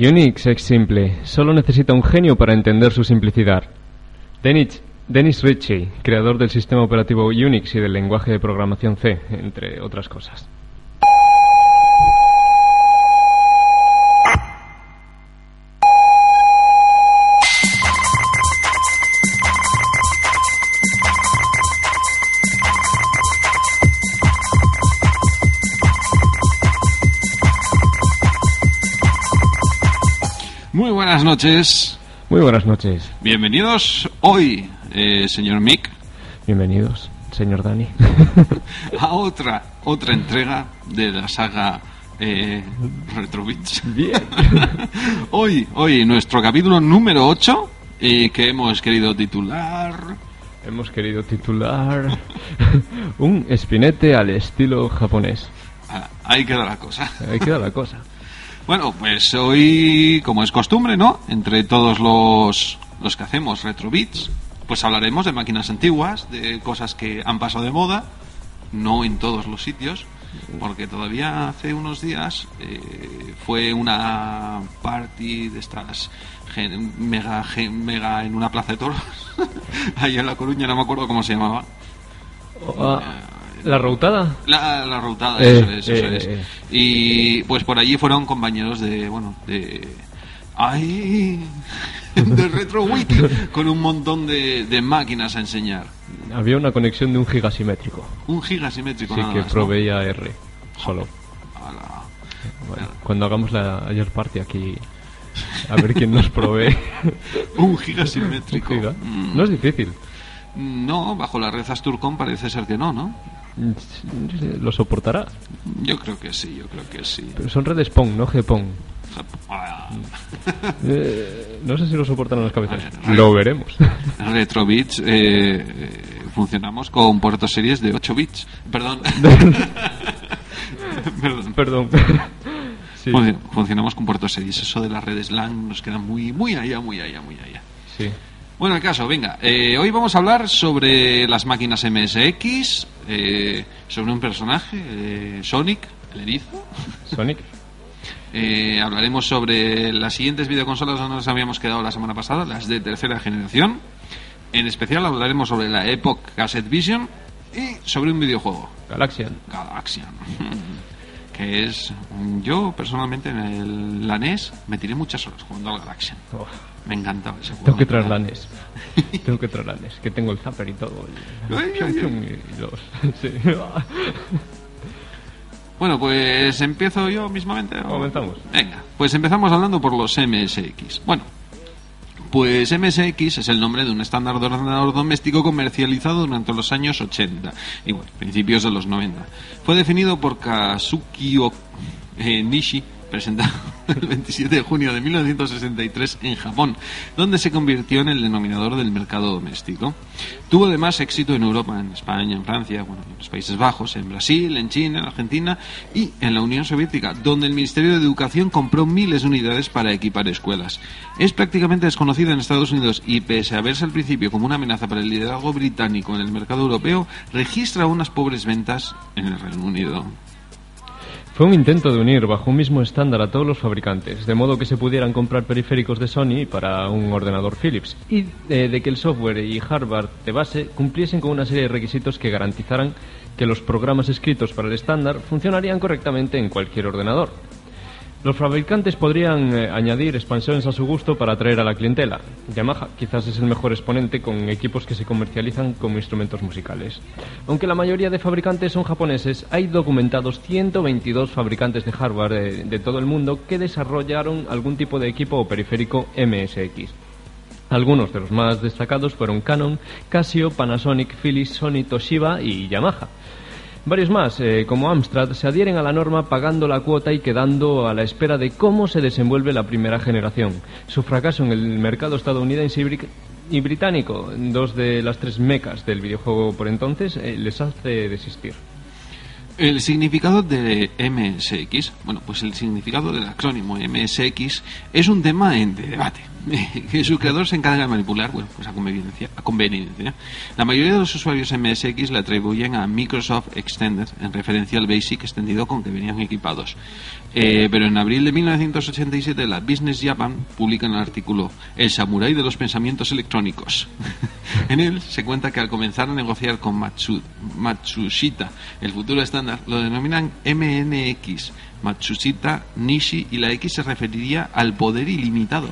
Unix es simple, solo necesita un genio para entender su simplicidad. Dennis, Ritchie, creador del sistema operativo Unix y del lenguaje de programación C, entre otras cosas. Noches. Muy buenas noches. Bienvenidos hoy, eh, señor Mick, Bienvenidos, señor Dani. a otra otra entrega de la saga eh, Retro Beats. Bien. hoy, hoy nuestro capítulo número 8 eh, que hemos querido titular Hemos querido titular un espinete al estilo japonés. Ah, ahí queda la cosa. Ahí queda la cosa. Bueno, pues hoy, como es costumbre, ¿no? Entre todos los, los que hacemos Retro Beats, pues hablaremos de máquinas antiguas, de cosas que han pasado de moda, no en todos los sitios, porque todavía hace unos días eh, fue una party de estas gen- mega, gen- mega en una plaza de toros, ahí en La Coruña, no me acuerdo cómo se llamaba. Ah, ¿La routada? La, la rutada, Eh, eso es, eso eh, es. eh. Y pues por allí fueron compañeros de, bueno, de... ¡Ay! De Retro Wiki, con un montón de, de máquinas a enseñar. Había una conexión de un gigasimétrico. Un giga simétrico Sí, nada que más, ¿no? proveía R. Solo. Bueno, cuando hagamos la ayer party aquí, a ver quién nos provee. Un giga un giga. Mm, No es difícil. No, bajo la red Asturcom parece ser que no, ¿no? Lo soportará. Yo creo que sí, yo creo que sí. Pero son redes PON, no GPON. Ah, Eh, no sé si lo soportan las cabezas. Ver, Lo veremos. Retro Bits, eh, eh, funcionamos con puertos series de 8 bits. Perdón. Perdón. Perdón. Sí, Funcionamos con puertos series. Eso de las redes LAN nos queda muy, muy allá, muy allá, muy allá. sí. Bueno, el caso, venga. eh, hoy vamos a hablar sobre las máquinas MSX, eh, sobre un personaje, eh, Sonic, el erizo. Sonic. Eh, hablaremos sobre las siguientes videoconsolas donde nos habíamos quedado la semana pasada, las de tercera generación. En especial hablaremos sobre la Epoch Cassette Vision y sobre un videojuego, Galaxian. Galaxian. Que es. Yo, personalmente, en el, la NES me tiré muchas horas jugando al Galaxian. Oh, Me encantaba ese juego. tengo que traer la NES. tengo que traer la NES. Que tengo el zapper y todo. y los... sí. Bueno, pues empiezo yo mismamente. ¿o? Comenzamos. Venga, pues empezamos hablando por los MSX. Bueno, pues MSX es el nombre de un estándar de ordenador doméstico comercializado durante los años 80 y bueno, principios de los 90. Fue definido por Kazuki O- eh, Nishi, presentado el 27 de junio de 1963 en Japón, donde se convirtió en el denominador del mercado doméstico. Tuvo además éxito en Europa, en España, en Francia, bueno, en los Países Bajos, en Brasil, en China, en Argentina y en la Unión Soviética, donde el Ministerio de Educación compró miles de unidades para equipar escuelas. Es prácticamente desconocida en Estados Unidos y pese a verse al principio como una amenaza para el liderazgo británico en el mercado europeo, registra unas pobres ventas en el Reino Unido. Fue un intento de unir bajo un mismo estándar a todos los fabricantes, de modo que se pudieran comprar periféricos de Sony para un ordenador Philips, y de que el software y hardware de base cumpliesen con una serie de requisitos que garantizaran que los programas escritos para el estándar funcionarían correctamente en cualquier ordenador. Los fabricantes podrían eh, añadir expansiones a su gusto para atraer a la clientela. Yamaha quizás es el mejor exponente con equipos que se comercializan como instrumentos musicales. Aunque la mayoría de fabricantes son japoneses, hay documentados 122 fabricantes de hardware eh, de todo el mundo que desarrollaron algún tipo de equipo o periférico MSX. Algunos de los más destacados fueron Canon, Casio, Panasonic, Philips, Sony, Toshiba y Yamaha. Varios más, eh, como Amstrad, se adhieren a la norma pagando la cuota y quedando a la espera de cómo se desenvuelve la primera generación. Su fracaso en el mercado estadounidense y, bri- y británico, dos de las tres mecas del videojuego por entonces, eh, les hace desistir. El significado de MSX, bueno, pues el significado del acrónimo MSX es un tema en de debate. que su creador se encarga de manipular, bueno, pues a conveniencia, a conveniencia. La mayoría de los usuarios MSX le atribuyen a Microsoft Extended, en referencia al BASIC extendido con que venían equipados. Eh, pero en abril de 1987 la Business Japan publica el artículo El samurái de los pensamientos electrónicos. en él se cuenta que al comenzar a negociar con Matsushita el futuro estándar, lo denominan MNX Matsushita Nishi y la X se referiría al poder ilimitado.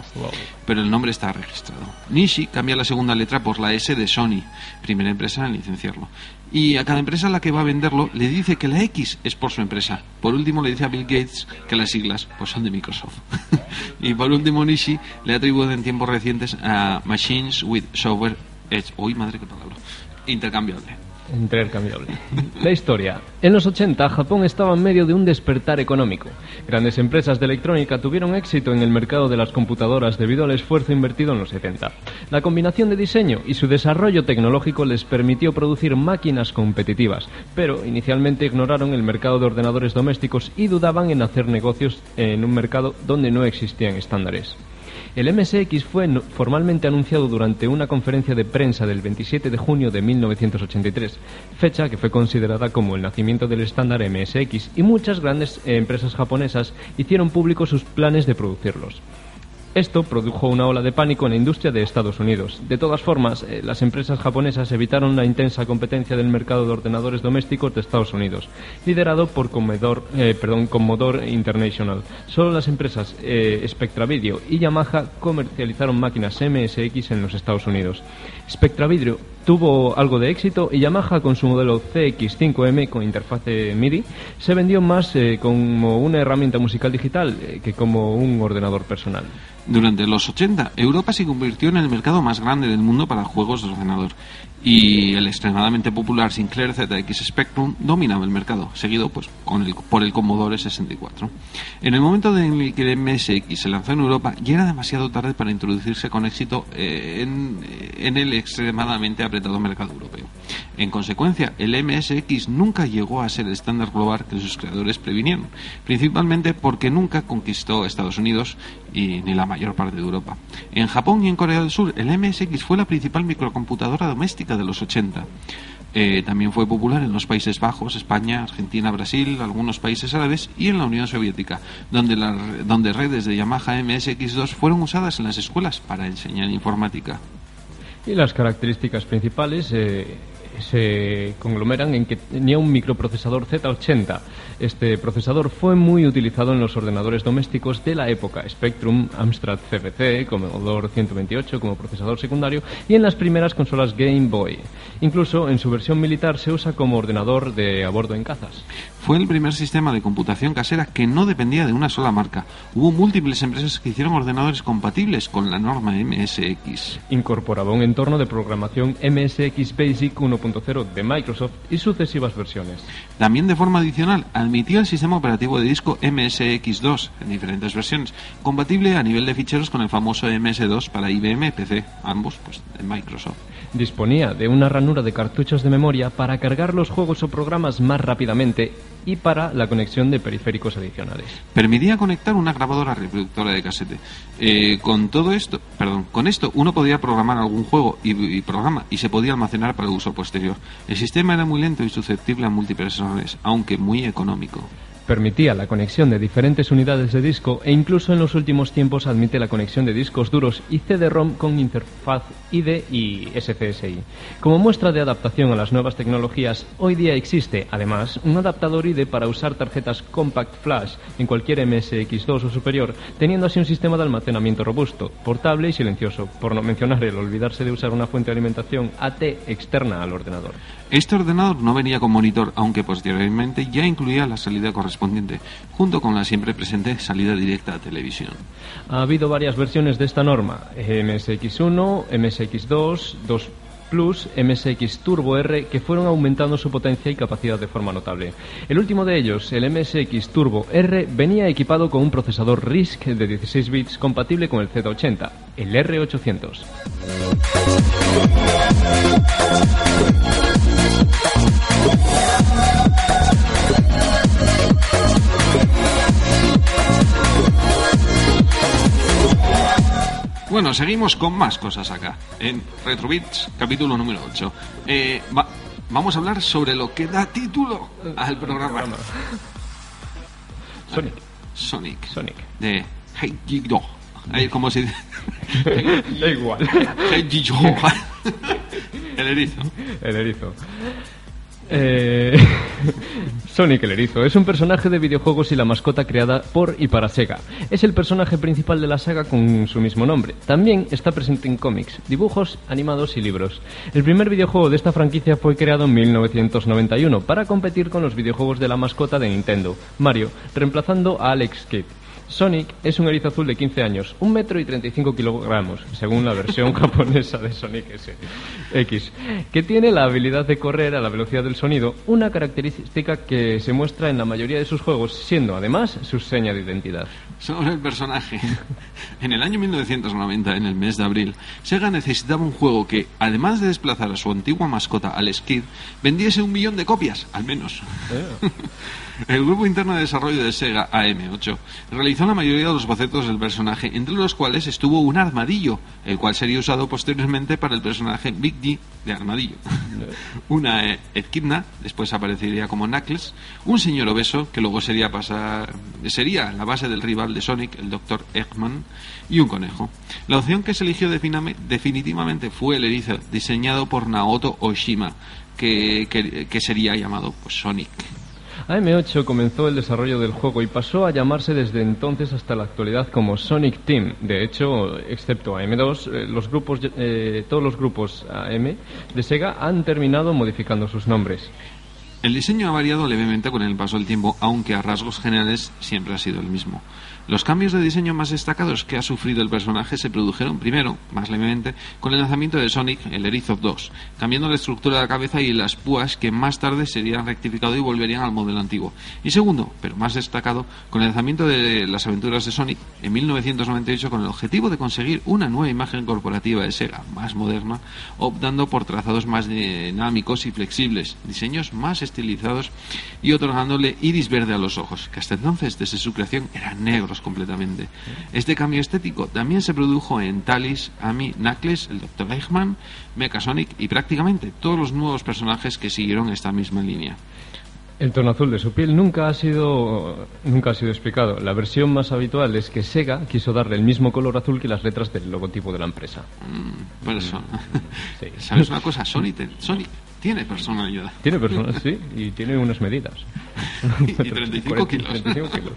Pero el nombre está registrado. Nishi cambia la segunda letra por la S de Sony, primera empresa en licenciarlo. Y a cada empresa a la que va a venderlo le dice que la X es por su empresa. Por último le dice a Bill Gates que las siglas pues son de Microsoft. y por último Nishi le atribuye en tiempos recientes a Machines with Software Edge. Uy, madre qué palabra. Intercambiable intercambiable. La historia. En los 80, Japón estaba en medio de un despertar económico. Grandes empresas de electrónica tuvieron éxito en el mercado de las computadoras debido al esfuerzo invertido en los 70. La combinación de diseño y su desarrollo tecnológico les permitió producir máquinas competitivas, pero inicialmente ignoraron el mercado de ordenadores domésticos y dudaban en hacer negocios en un mercado donde no existían estándares. El MSX fue formalmente anunciado durante una conferencia de prensa del 27 de junio de 1983, fecha que fue considerada como el nacimiento del estándar MSX y muchas grandes empresas japonesas hicieron públicos sus planes de producirlos. Esto produjo una ola de pánico en la industria de Estados Unidos. De todas formas, eh, las empresas japonesas evitaron la intensa competencia del mercado de ordenadores domésticos de Estados Unidos, liderado por Commodore, eh, International. Solo las empresas eh, Spectra Video y Yamaha comercializaron máquinas MSX en los Estados Unidos. Spectra Video tuvo algo de éxito y Yamaha con su modelo CX5M con interfase MIDI se vendió más como una herramienta musical digital que como un ordenador personal. Durante los 80, Europa se convirtió en el mercado más grande del mundo para juegos de ordenador y el extremadamente popular Sinclair ZX Spectrum dominaba el mercado, seguido pues, el, por el Commodore 64. En el momento en el que el MSX se lanzó en Europa, ya era demasiado tarde para introducirse con éxito eh, en, en el extremadamente apretado mercado europeo. En consecuencia, el MSX nunca llegó a ser el estándar global que sus creadores previnieron, principalmente porque nunca conquistó Estados Unidos y ni la mayor parte de Europa. En Japón y en Corea del Sur, el MSX fue la principal microcomputadora doméstica de los 80. Eh, también fue popular en los Países Bajos, España, Argentina, Brasil, algunos países árabes y en la Unión Soviética, donde, donde redes de Yamaha MSX2 fueron usadas en las escuelas para enseñar informática. Y las características principales eh, se conglomeran en que tenía un microprocesador Z80. Este procesador fue muy utilizado en los ordenadores domésticos de la época, Spectrum, Amstrad CPC, Commodore 128 como procesador secundario y en las primeras consolas Game Boy. Incluso en su versión militar se usa como ordenador de a bordo en cazas. Fue el primer sistema de computación casera que no dependía de una sola marca. Hubo múltiples empresas que hicieron ordenadores compatibles con la norma MSX. Incorporaba un entorno de programación MSX Basic 1.0 de Microsoft y sucesivas versiones. También de forma adicional admitía el sistema operativo de disco MSX2 en diferentes versiones, compatible a nivel de ficheros con el famoso MS2 para IBM PC, ambos pues de Microsoft. Disponía de una ranura de cartuchos de memoria para cargar los juegos o programas más rápidamente y para la conexión de periféricos adicionales. Permitía conectar una grabadora reproductora de casete. Eh, con todo esto, perdón, con esto uno podía programar algún juego y, programa y se podía almacenar para uso posterior. El sistema era muy lento y susceptible a múltiples errores, aunque muy económico. Permitía la conexión de diferentes unidades de disco e incluso en los últimos tiempos admite la conexión de discos duros y CD-ROM con interfaz IDE y SCSI. Como muestra de adaptación a las nuevas tecnologías, hoy día existe, además, un adaptador IDE para usar tarjetas Compact Flash en cualquier MSX2 o superior, teniendo así un sistema de almacenamiento robusto, portable y silencioso, por no mencionar el olvidarse de usar una fuente de alimentación AT externa al ordenador. Este ordenador no venía con monitor, aunque posteriormente ya incluía la salida correspondiente, junto con la siempre presente salida directa a televisión. Ha habido varias versiones de esta norma, MSX1, MSX2, 2 Plus, MSX Turbo R, que fueron aumentando su potencia y capacidad de forma notable. El último de ellos, el MSX Turbo R, venía equipado con un procesador RISC de 16 bits compatible con el Z80, el R800. Bueno, seguimos con más cosas acá, en Retrobits, capítulo número 8. Eh, va- vamos a hablar sobre lo que da título al programa. Sonic. Sonic. Sonic. De Heijigo. Ahí, ¿Cómo se dice? Da igual. Heijigo. El erizo. El erizo. Eh, Sonic el es un personaje de videojuegos y la mascota creada por y para Sega. Es el personaje principal de la saga con su mismo nombre. También está presente en cómics, dibujos, animados y libros. El primer videojuego de esta franquicia fue creado en 1991 para competir con los videojuegos de la mascota de Nintendo, Mario, reemplazando a Alex Kidd. Sonic es un erizo azul de 15 años, 1 metro y 35 kilogramos, según la versión japonesa de Sonic S. X, que tiene la habilidad de correr a la velocidad del sonido, una característica que se muestra en la mayoría de sus juegos, siendo además su seña de identidad. Sobre el personaje. En el año 1990, en el mes de abril, Sega necesitaba un juego que, además de desplazar a su antigua mascota al Skid, vendiese un millón de copias, al menos. El grupo interno de desarrollo de Sega, AM8, realizó la mayoría de los bocetos del personaje, entre los cuales estuvo un armadillo, el cual sería usado posteriormente para el personaje Big D de armadillo. Una eh, Echidna, después aparecería como Knuckles, un señor obeso, que luego sería, pasar, sería la base del rival de Sonic, el Dr. Eggman, y un conejo. La opción que se eligió definitivamente fue el erizo, diseñado por Naoto Oshima, que, que- que sería llamado pues, Sonic. AM8 comenzó el desarrollo del juego y pasó a llamarse desde entonces hasta la actualidad como Sonic Team. De hecho, excepto AM2, eh, los grupos, eh, todos los grupos AM de Sega han terminado modificando sus nombres. El diseño ha variado levemente con el paso del tiempo, aunque a rasgos generales siempre ha sido el mismo. Los cambios de diseño más destacados que ha sufrido el personaje se produjeron primero, más levemente, con el lanzamiento de Sonic el Erizo 2, cambiando la estructura de la cabeza y las púas que más tarde serían rectificado y volverían al modelo antiguo. Y segundo, pero más destacado, con el lanzamiento de las aventuras de Sonic en 1998 con el objetivo de conseguir una nueva imagen corporativa de Sega más moderna, optando por trazados más dinámicos y flexibles, diseños más estilizados y otorgándole iris verde a los ojos, que hasta entonces, desde su creación, eran negros completamente. Este cambio estético también se produjo en Talis, Amy, Knuckles, el Dr. Eichmann, Mecha Sonic y prácticamente todos los nuevos personajes que siguieron esta misma línea. El tono azul de su piel nunca ha sido nunca ha sido explicado. La versión más habitual es que Sega quiso darle el mismo color azul que las letras del logotipo de la empresa. Mm, por eso. Sí. ¿Sabes una cosa? Sonic tiene personalidad. Tiene personas, sí, y tiene unas medidas. Y 35 kilos. 35 kilos.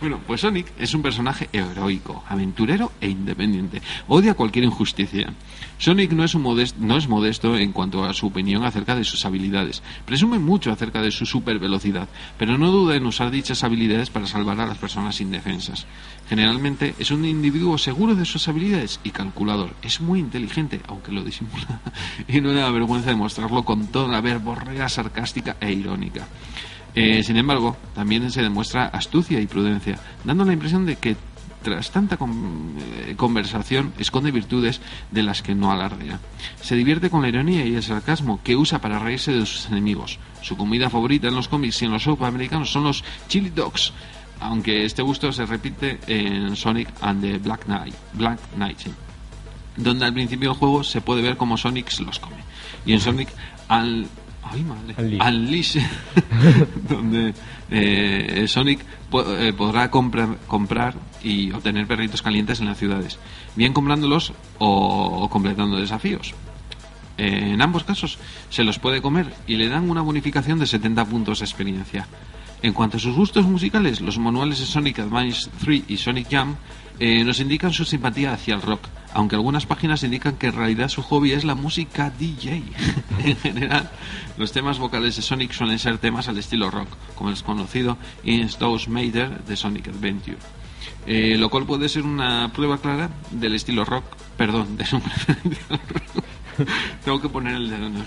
Bueno, pues Sonic es un personaje heroico, aventurero e independiente. Odia cualquier injusticia. Sonic no es, un modest- no es modesto en cuanto a su opinión acerca de sus habilidades. Presume mucho acerca de su supervelocidad, pero no duda en usar dichas habilidades para salvar a las personas indefensas. Generalmente es un individuo seguro de sus habilidades y calculador. Es muy inteligente, aunque lo disimula, y no le da vergüenza de mostrarlo con toda la verborrea sarcástica e irónica. Eh, sin embargo, también se demuestra astucia y prudencia, dando la impresión de que tras tanta con- eh, conversación esconde virtudes de las que no alardea. Se divierte con la ironía y el sarcasmo que usa para reírse de sus enemigos. Su comida favorita en los cómics y en los soap americanos son los chili dogs, aunque este gusto se repite en Sonic and the Black Knight, Black Knight sí, donde al principio del juego se puede ver cómo Sonic se los come. Y en Sonic al Ay, madre. Unleash. Donde eh, Sonic po- eh, podrá comprar, comprar y obtener perritos calientes en las ciudades, bien comprándolos o, o completando desafíos. Eh, en ambos casos se los puede comer y le dan una bonificación de 70 puntos de experiencia. En cuanto a sus gustos musicales, los manuales de Sonic Advance 3 y Sonic Jam eh, nos indican su simpatía hacia el rock, aunque algunas páginas indican que en realidad su hobby es la música DJ. en general, los temas vocales de Sonic suelen ser temas al estilo rock, como el conocido In Stones Mater de Sonic Adventure. Eh, lo cual puede ser una prueba clara del estilo rock, perdón, rock. Tengo que poner el dedo en el.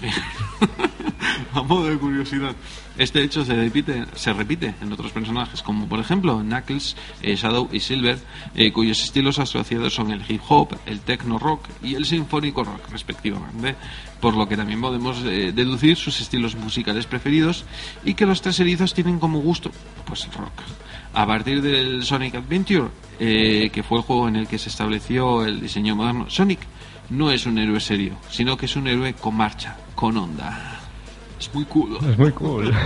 A modo de curiosidad, este hecho se repite, se repite en otros personajes, como por ejemplo Knuckles, eh, Shadow y Silver, eh, cuyos estilos asociados son el hip hop, el techno rock y el sinfónico rock, respectivamente. Por lo que también podemos eh, deducir sus estilos musicales preferidos y que los tres erizos tienen como gusto, pues el rock. A partir del Sonic Adventure, eh, que fue el juego en el que se estableció el diseño moderno, Sonic no es un héroe serio, sino que es un héroe con marcha, con onda. Es muy cool. Es muy cool.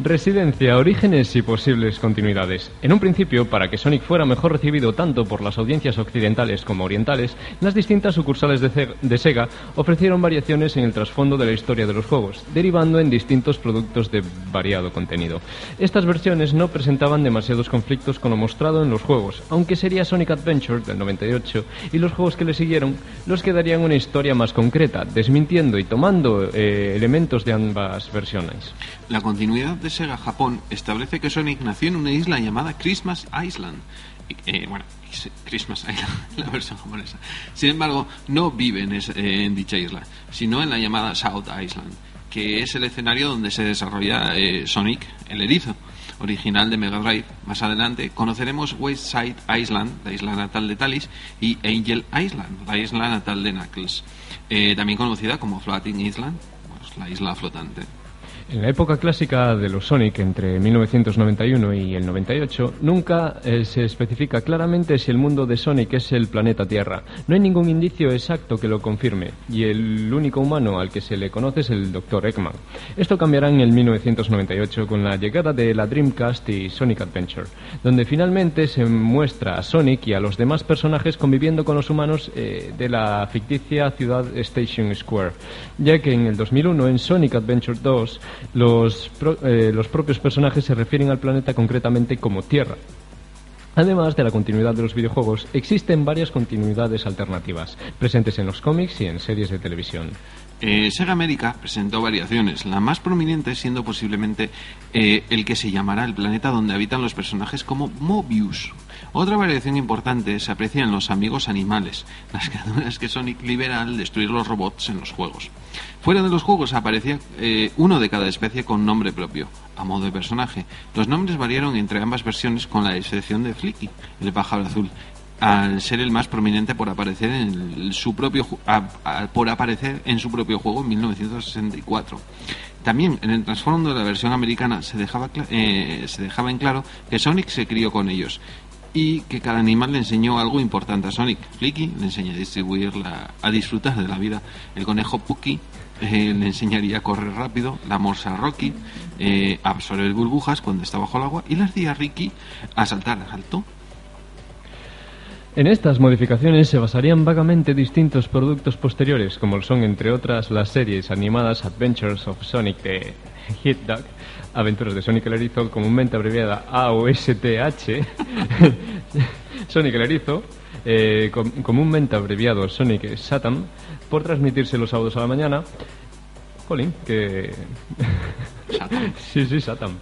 Residencia, orígenes y posibles continuidades. En un principio, para que Sonic fuera mejor recibido tanto por las audiencias occidentales como orientales, las distintas sucursales de, Sega ofrecieron variaciones en el trasfondo de la historia de los juegos, derivando en distintos productos de variado contenido. Estas versiones no presentaban demasiados conflictos con lo mostrado en los juegos, aunque sería Sonic Adventure del 98 y los juegos que le siguieron los que darían una historia más concreta, desmintiendo y tomando eh, elementos de ambas versiones. La continuidad de Sega Japón establece que Sonic nació en una isla llamada Christmas Island. Eh, bueno, Christmas Island, la versión japonesa. Sin embargo, no vive en, en, dicha isla, sino en la llamada South Island, que es el escenario donde se desarrolla eh, Sonic, el erizo, original de Mega Drive. Más adelante conoceremos West Side Island, la isla natal de Talis, y Angel Island, la isla natal de Knuckles, eh, también conocida como Floating Island, la isla flotante. En la época clásica de los Sonic, entre 1991 y el 98, nunca eh, se especifica claramente si el mundo de Sonic es el planeta Tierra. No hay ningún indicio exacto que lo confirme, y el único humano al que se le conoce es el Dr. Eggman. Esto cambiará en el 1998 con la llegada de la Dreamcast y Sonic Adventure, donde finalmente se muestra a Sonic y a los demás personajes conviviendo con los humanos eh, de la ficticia ciudad Station Square, ya que en el 2001 en Sonic Adventure 2 los, eh, los propios personajes se refieren al planeta concretamente como Tierra. Además de la continuidad de los videojuegos, existen varias continuidades alternativas, presentes en los cómics y en series de televisión. Eh, Sega América presentó variaciones, la más prominente siendo posiblemente eh, el que se llamará el planeta donde habitan los personajes como Mobius. Otra variación importante se aprecia en los amigos animales, las criaturas que Sonic libera al destruir los robots en los juegos. Fuera de los juegos aparecía eh, uno de cada especie con nombre propio, a modo de personaje. Los nombres variaron entre ambas versiones con la excepción de Flicky, el pájaro azul, al ser el más prominente por aparecer en su propio por aparecer en su propio juego en 1964. También en el trasfondo de la versión americana se dejaba, eh, se dejaba en claro que Sonic se crió con ellos y que cada animal le enseñó algo importante a Sonic. Flicky le enseña a distribuir a disfrutar de la vida. El conejo Pucky eh, le enseñaría a correr rápido, la morsa Rocky eh, a absorber burbujas cuando está bajo el agua y la ardilla Ricky a saltar alto. En estas modificaciones se basarían vagamente distintos productos posteriores, como son entre otras las series animadas Adventures of Sonic de Hit Dog, Aventuras de Sonic el Erizo, comúnmente abreviada AOSTH, Sonic el Erizo, eh, comúnmente abreviado Sonic Satam, por transmitirse los sábados a la mañana. Jolín, que sí, sí, Satam.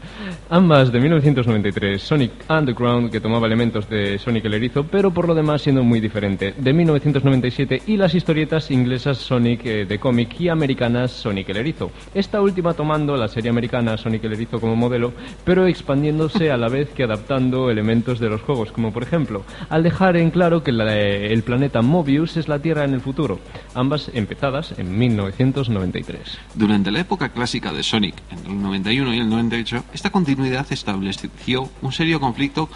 Ambas de 1993, Sonic Underground, que tomaba elementos de Sonic el Erizo, pero por lo demás siendo muy diferente, de 1997, y las historietas inglesas Sonic eh, de cómic y americanas Sonic el Erizo. Esta última tomando la serie americana Sonic el Erizo como modelo, pero expandiéndose a la vez que adaptando elementos de los juegos, como por ejemplo, al dejar en claro que eh, el planeta Mobius es la Tierra en el futuro, ambas empezadas en 1993. Durante la época clásica de Sonic, en 91 y el 98, esta continuidad estableció un serio conflicto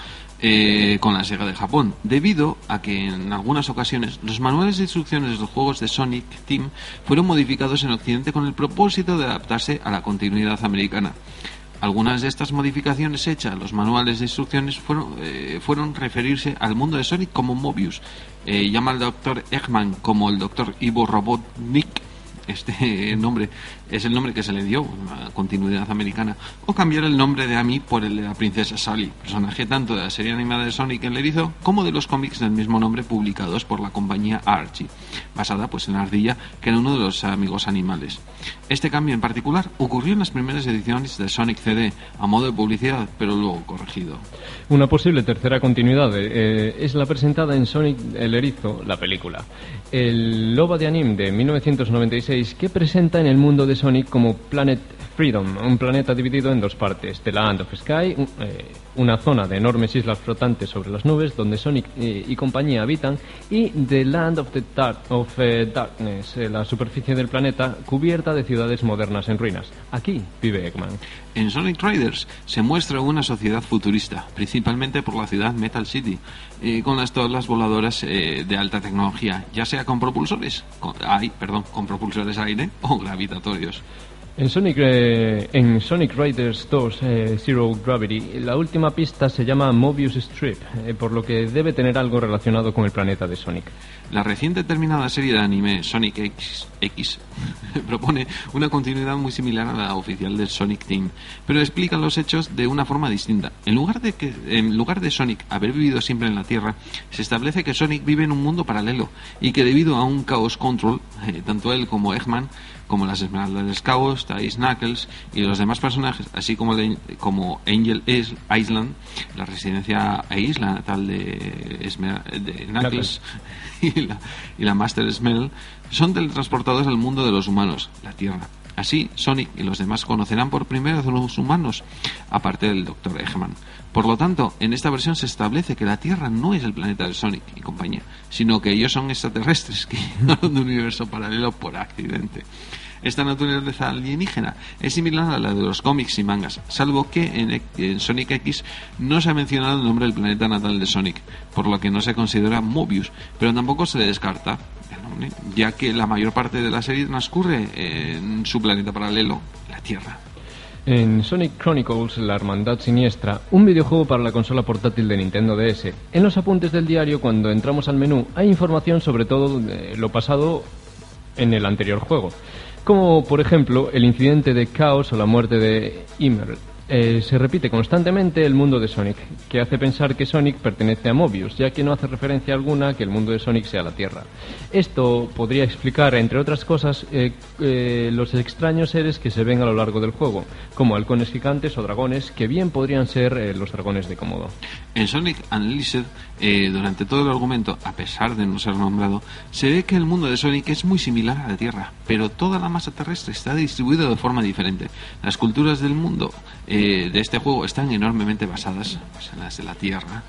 eh, con la Sega de Japón, debido a que en algunas ocasiones los manuales de instrucciones de los juegos de Sonic Team fueron modificados en Occidente con el propósito de adaptarse a la continuidad americana. Algunas de estas modificaciones hechas a los manuales de instrucciones fueron, eh, fueron referirse al mundo de Sonic como Mobius, eh, llama al Dr. Eggman como el Dr. Ivo Robotnik, este nombre es el nombre que se le dio, continuidad americana, o cambiar el nombre de Amy por el de la princesa Sally, personaje tanto de la serie animada de Sonic el Erizo como de los cómics del mismo nombre publicados por la compañía Archie, basada pues en la ardilla que era uno de los amigos animales. Este cambio en particular ocurrió en las primeras ediciones de Sonic CD, a modo de publicidad, pero luego corregido. Una posible tercera continuidad eh, es la presentada en Sonic el Erizo, la película. El lobo de anime de 1996 Case que presenta en el mundo de Sonic como Planet Freedom, un planeta dividido en dos partes, The Land of Sky, un- eh, una zona de enormes islas flotantes sobre las nubes donde Sonic eh, y compañía habitan, y The Land of, the Dark- of, eh, Darkness, eh, la superficie del planeta cubierta de ciudades modernas en ruinas. Aquí vive Eggman. En Sonic Riders se muestra una sociedad futurista, principalmente por la ciudad Metal City, eh, con las tablas voladoras de alta tecnología, ya sea con propulsores, perdón, con propulsores aire o gravitatorios. En Sonic, eh, en Sonic Riders 2 eh, Zero Gravity, la última pista se llama Mobius Strip, eh, por lo que debe tener algo relacionado con el planeta de Sonic. La reciente terminada serie de anime Sonic X, X propone una continuidad muy similar a la oficial del Sonic Team, pero explica los hechos de una forma distinta. En lugar de que en lugar de Sonic haber vivido siempre en la Tierra, se establece que Sonic vive en un mundo paralelo y que debido a un Chaos Control, tanto él como Eggman como las Esmeraldas del Chaos, Thais Knuckles y los demás personajes, así como, de- como Angel Is- Island, la residencia e isla natal de, Esmer- de Knuckles, y la, y la Master Smell, son teletransportados al mundo de los humanos, la Tierra. Así, Sonic y los demás conocerán por primera vez a los humanos, aparte del Dr. Eggman. Por lo tanto, en esta versión se establece que la Tierra no es el planeta de Sonic y compañía, sino que ellos son extraterrestres que llegaron de un universo paralelo por accidente. Esta naturaleza alienígena es similar a la de los cómics y mangas, salvo que en, en Sonic X no se ha mencionado el nombre del planeta natal de Sonic, por lo que no se considera Mobius, pero tampoco se le descarta el nombre, ya que la mayor parte de la serie transcurre en su planeta paralelo, la Tierra. En Sonic Chronicles, la Hermandad Siniestra, un videojuego para la consola portátil de Nintendo DS. En los apuntes del diario, cuando entramos al menú, hay información sobre todo lo pasado en el anterior juego. Como, por ejemplo, el incidente de Chaos o la muerte de Emerald. Eh, se repite constantemente el mundo de Sonic, que hace pensar que Sonic pertenece a Mobius, ya que no hace referencia alguna que el mundo de Sonic sea la Tierra. Esto podría explicar, entre otras cosas, eh, eh, los extraños seres que se ven a lo largo del juego, como halcones gigantes o dragones, que bien podrían ser los dragones de Komodo. En Sonic Unleashed, durante todo el argumento, a pesar de no ser nombrado, se ve que el mundo de Sonic es muy similar a la Tierra, pero toda la masa terrestre está distribuida de forma diferente. Las culturas del mundo eh, de este juego están enormemente basadas en las de la Tierra.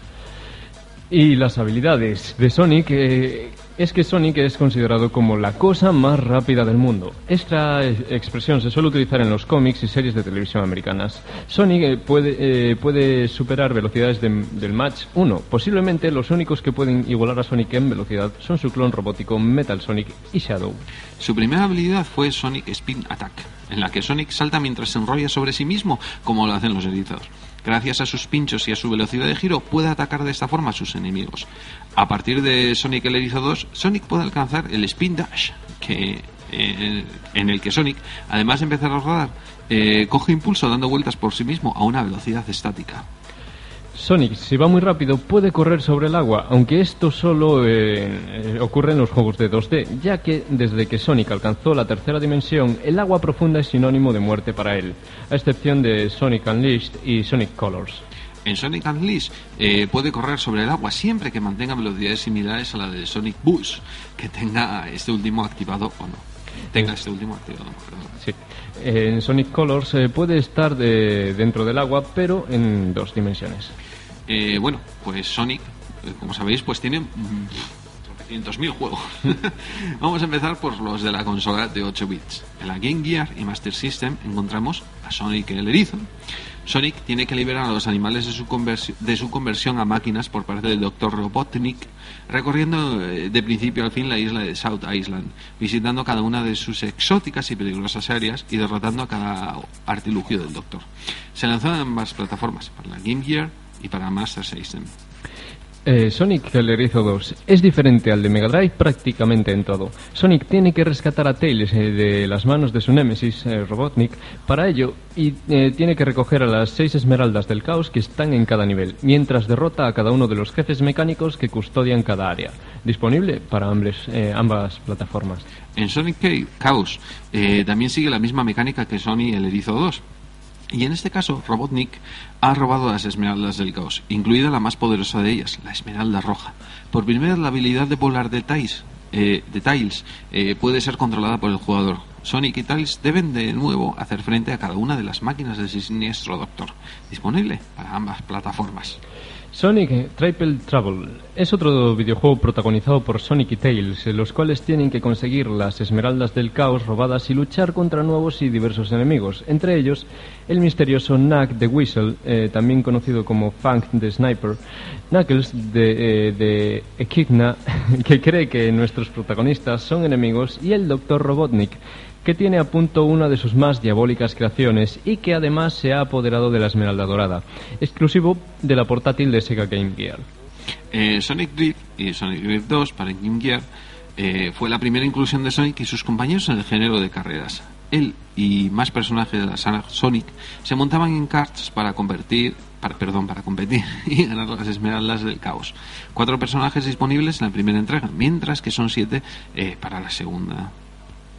Y las habilidades de Sonic eh, es que Sonic es considerado como la cosa más rápida del mundo. Esta eh, expresión se suele utilizar en los cómics y series de televisión americanas. Sonic eh, puede, superar velocidades de- del Match 1. Posiblemente los únicos que pueden igualar a Sonic en velocidad son su clon robótico Metal Sonic y Shadow. Su primera habilidad fue Sonic Spin Attack, en la que Sonic salta mientras se enrolla sobre sí mismo, como lo hacen los erizados. Gracias a sus pinchos y a su velocidad de giro, puede atacar de esta forma a sus enemigos. A partir de Sonic el Erizo 2, Sonic puede alcanzar el Spin Dash, que, eh, en el que Sonic, además de empezar a rodar, eh, coge impulso dando vueltas por sí mismo a una velocidad estática. Sonic, si va muy rápido, puede correr sobre el agua, aunque esto solo eh, eh, ocurre en los juegos de 2D, ya que desde que Sonic alcanzó la tercera dimensión, el agua profunda es sinónimo de muerte para él, a excepción de Sonic Unleashed y Sonic Colors. En Sonic Unleashed eh, puede correr sobre el agua siempre que mantenga velocidades similares a la de Sonic Boost, que tenga este último activado o no. Tenga este último activado, perdón. Sí. En Sonic Colors eh, puede estar de- dentro del agua, pero en dos dimensiones. Eh, bueno, pues Sonic, eh, como sabéis, pues tiene mm, 300.000 juegos. Vamos a empezar por los de la consola de 8 bits. En la Game Gear y Master System encontramos a Sonic el erizo. Sonic tiene que liberar a los animales de su, conversión a máquinas por parte del Dr. Robotnik, recorriendo eh, de principio al fin la isla de South Island, visitando cada una de sus exóticas y peligrosas áreas y derrotando a cada artilugio del Doctor. Se lanzó ambas plataformas, para la Game Gear y para Master System. Eh, Sonic el Erizo 2 es diferente al de Mega Drive prácticamente en todo. Sonic tiene que rescatar a Tails eh, de las manos de su némesis, eh, Robotnik, para ello y eh, tiene que recoger a las seis esmeraldas del caos que están en cada nivel, mientras derrota a cada uno de los jefes mecánicos que custodian cada área. Disponible para ambas, ambas plataformas. En Sonic Chaos también sigue la misma mecánica que Sonic el Erizo 2. Y en este caso, Robotnik ha robado las esmeraldas del caos, incluida la más poderosa de ellas, la esmeralda roja. Por primera vez la habilidad de volar de Tais eh, de Tails eh, puede ser controlada por el jugador. Sonic y Tails deben de nuevo hacer frente a cada una de las máquinas del siniestro Doctor, disponible para ambas plataformas. Sonic Triple Trouble es otro videojuego protagonizado por Sonic y Tails, los cuales tienen que conseguir las esmeraldas del caos robadas y luchar contra nuevos y diversos enemigos, entre ellos el misterioso Knack the Whistle, eh, también conocido como Funk the Sniper, Knuckles de, eh, de Echidna, que cree que nuestros protagonistas son enemigos, y el Dr. Robotnik, que tiene a punto una de sus más diabólicas creaciones y que además se ha apoderado de la Esmeralda Dorada, exclusivo de la portátil de Sega Game Gear. Eh, Sonic Drift y Sonic Drift 2 para Game Gear eh, fue la primera inclusión de Sonic y sus compañeros en el género de carreras. Él y más personajes de la saga Sonic se montaban en karts para convertir para, perdón, para competir y ganar las esmeraldas del caos. Cuatro personajes disponibles en la primera entrega, mientras que son siete eh, para la segunda.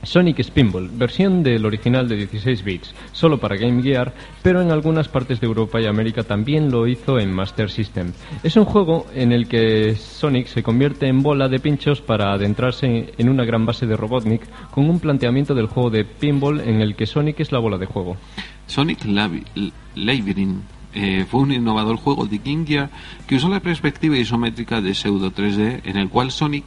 Sonic Spinball, versión del original de 16 bits, solo para Game Gear, pero en algunas partes de Europa y América también lo hizo en Master System. Es un juego en el que Sonic se convierte en bola de pinchos para adentrarse en una gran base de Robotnik con un planteamiento del juego de pinball en el que Sonic es la bola de juego. Sonic Labyrinth eh, fue un innovador juego de Game Gear que usó la perspectiva isométrica de pseudo 3D en el cual Sonic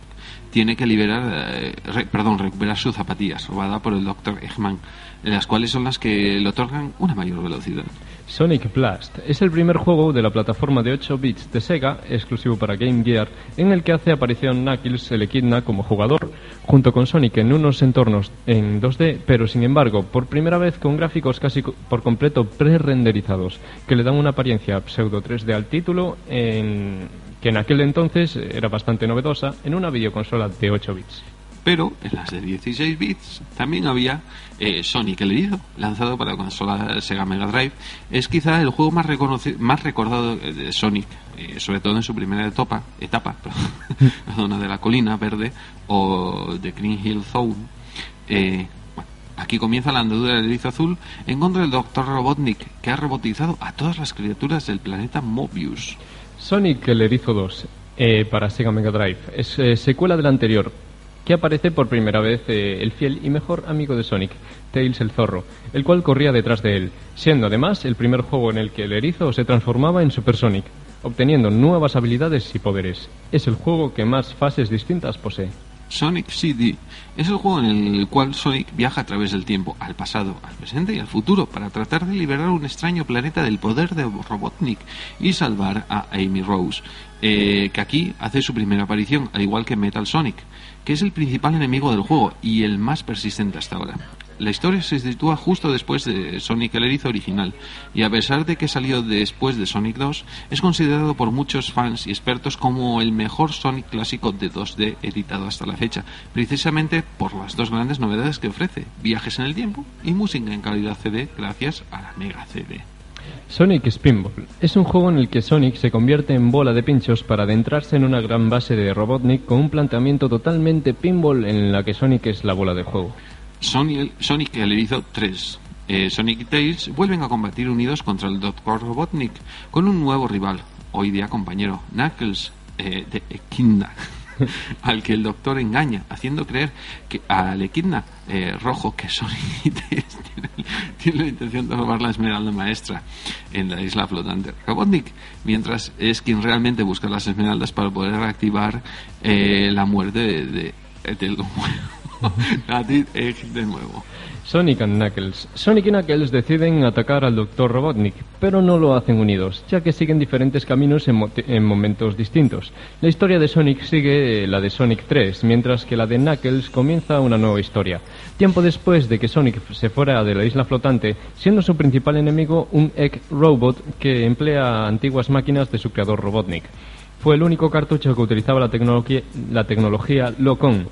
tiene que liberar, eh, perdón, recuperar sus zapatillas, robada por el Dr. Eggman, las cuales son las que le otorgan una mayor velocidad. Sonic Blast es el primer juego de la plataforma de 8 bits de Sega, exclusivo para Game Gear, en el que hace aparición Knuckles el Echidna como jugador, junto con Sonic en unos entornos en 2D, pero sin embargo, por primera vez con gráficos casi por completo pre-renderizados, que le dan una apariencia pseudo 3D al título en que en aquel entonces era bastante novedosa en una videoconsola de 8 bits. Pero en las de 16 bits también había eh, Sonic el herido, lanzado para la consola Sega Mega Drive. Es quizá el juego más, más recordado de Sonic, eh, sobre todo en su primera etapa, etapa la zona de la colina verde o de Green Hill Zone. Eh, aquí comienza la andadura del erizo azul en contra del Dr. Robotnik, que ha robotizado a todas las criaturas del planeta Mobius. Sonic el Erizo 2 eh, para Sega Mega Drive es eh, secuela del anterior, que aparece por primera vez eh, el fiel y mejor amigo de Sonic, Tails el Zorro, el cual corría detrás de él, siendo además el primer juego en el que el erizo se transformaba en Super Sonic, obteniendo nuevas habilidades y poderes. Es el juego que más fases distintas posee. Sonic CD es el juego en el cual Sonic viaja a través del tiempo, al pasado, al presente y al futuro, para tratar de liberar un extraño planeta del poder de Robotnik y salvar a Amy Rose, eh, que aquí hace su primera aparición, al igual que Metal Sonic, que es el principal enemigo del juego y el más persistente hasta ahora. La historia se sitúa justo después de Sonic el Erizo original, y a pesar de que salió después de Sonic 2, es considerado por muchos fans y expertos como el mejor Sonic clásico de 2D editado hasta la fecha, precisamente por las dos grandes novedades que ofrece, viajes en el tiempo y música en calidad CD gracias a la Mega CD. Sonic Spinball es un juego en el que Sonic se convierte en bola de pinchos para adentrarse en una gran base de Robotnik con un planteamiento totalmente pinball en la que Sonic es la bola de juego. Sonic, Sonic el Erizo 3. Eh, Sonic y Tails vuelven a combatir unidos contra el Dr. Robotnik con un nuevo rival, hoy día compañero, Knuckles eh, de Echidna, al que el Doctor engaña, haciendo creer que al Echidna eh, rojo que Sonic y Tails tienen, la intención de robar la Esmeralda Maestra en la isla flotante. Robotnik, mientras es quien realmente busca las Esmeraldas para poder reactivar la muerte de, de, del nuevo. Sonic y Knuckles. Sonic y Knuckles deciden atacar al Dr. Robotnik, pero no lo hacen unidos, ya que siguen diferentes caminos en, momentos distintos. La historia de Sonic sigue la de Sonic 3, mientras que la de Knuckles comienza una nueva historia. Tiempo después de que Sonic se fuera de la isla flotante, siendo su principal enemigo un Egg Robot que emplea antiguas máquinas de su creador Robotnik. Fue el único cartucho que utilizaba la, tecnología, la tecnología Locon,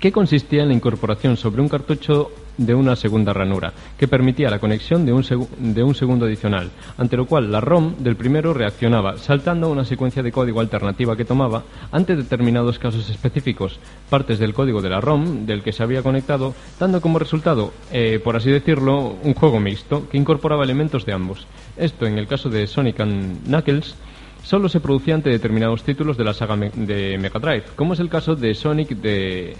que consistía en la incorporación sobre un cartucho de una segunda ranura, que permitía la conexión de un, de un, segundo adicional, ante lo cual la ROM del primero reaccionaba, saltando una secuencia de código alternativa que tomaba, ante determinados casos específicos, partes del código de la ROM del que se había conectado, dando como resultado, eh, por así decirlo, un juego mixto que incorporaba elementos de ambos. Esto, en el caso de Sonic and Knuckles, solo se producía ante determinados títulos de la saga de Mega Drive, como es el caso de Sonic de,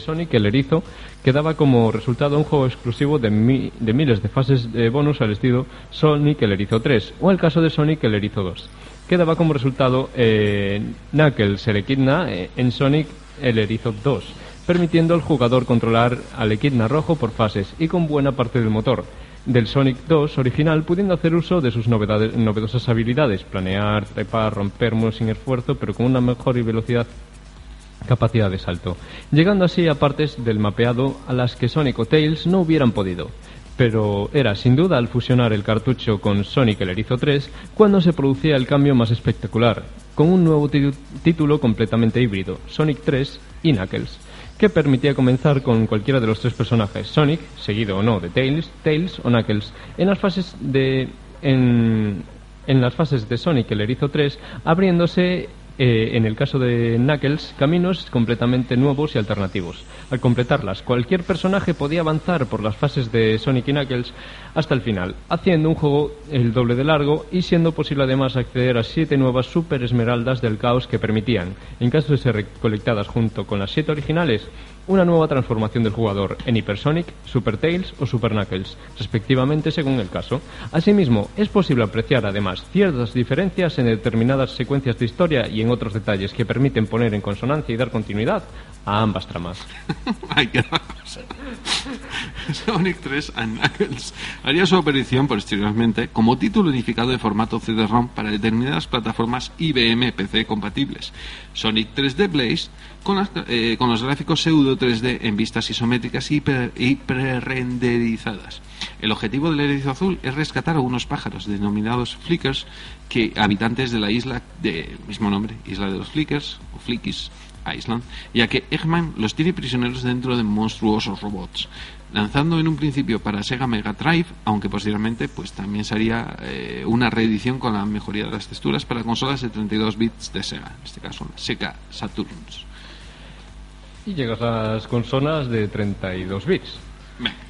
Sonic el Erizo, que daba como resultado un juego exclusivo de, miles de fases de bonus al estilo Sonic el Erizo 3, o el caso de Sonic el Erizo 2, que daba como resultado eh, Knuckles el Equidna eh, en Sonic el Erizo 2, permitiendo al jugador controlar al Equidna rojo por fases y con buena parte del motor del Sonic 2 original, pudiendo hacer uso de sus novedades, novedosas habilidades, planear, trepar, romper muros sin esfuerzo, pero con una mejor velocidad capacidad de salto, llegando así a partes del mapeado a las que Sonic o Tails no hubieran podido. Pero era sin duda al fusionar el cartucho con Sonic el Erizo 3 cuando se producía el cambio más espectacular, con un nuevo título completamente híbrido, Sonic 3 y Knuckles que permitía comenzar con cualquiera de los tres personajes, Sonic, seguido o no de Tails, Tails o Knuckles, en las fases de en, en las fases de Sonic el Erizo 3, abriéndose eh, en el caso de Knuckles, caminos completamente nuevos y alternativos. Al completarlas, cualquier personaje podía avanzar por las fases de Sonic y Knuckles hasta el final, haciendo un juego el doble de largo y siendo posible además acceder a siete nuevas Super Esmeraldas del Caos que permitían, en caso de ser recolectadas junto con las siete originales, una nueva transformación del jugador en Hypersonic, Super Tails o Super Knuckles, respectivamente según el caso. Asimismo, es posible apreciar además ciertas diferencias en determinadas secuencias de historia y en otros detalles que permiten poner en consonancia y dar continuidad a ambas tramas. Sonic 3 and Knuckles haría su aparición posteriormente como título unificado de formato CD-ROM para determinadas plataformas IBM PC compatibles. Sonic 3D Blaze con, eh, con los gráficos pseudo 3D en vistas isométricas y, pre-renderizadas. El objetivo del erizo azul es rescatar a unos pájaros denominados flickers, que habitantes de la isla del mismo nombre, Isla de los Flickers o Flickies Island, ya que Eggman los tiene prisioneros dentro de monstruosos robots lanzando en un principio para Sega Mega Drive, aunque posteriormente pues también sería eh, una reedición con la mejoría de las texturas para consolas de 32 bits de Sega, en este caso Sega Saturns. Y llegas a las consolas de 32 bits.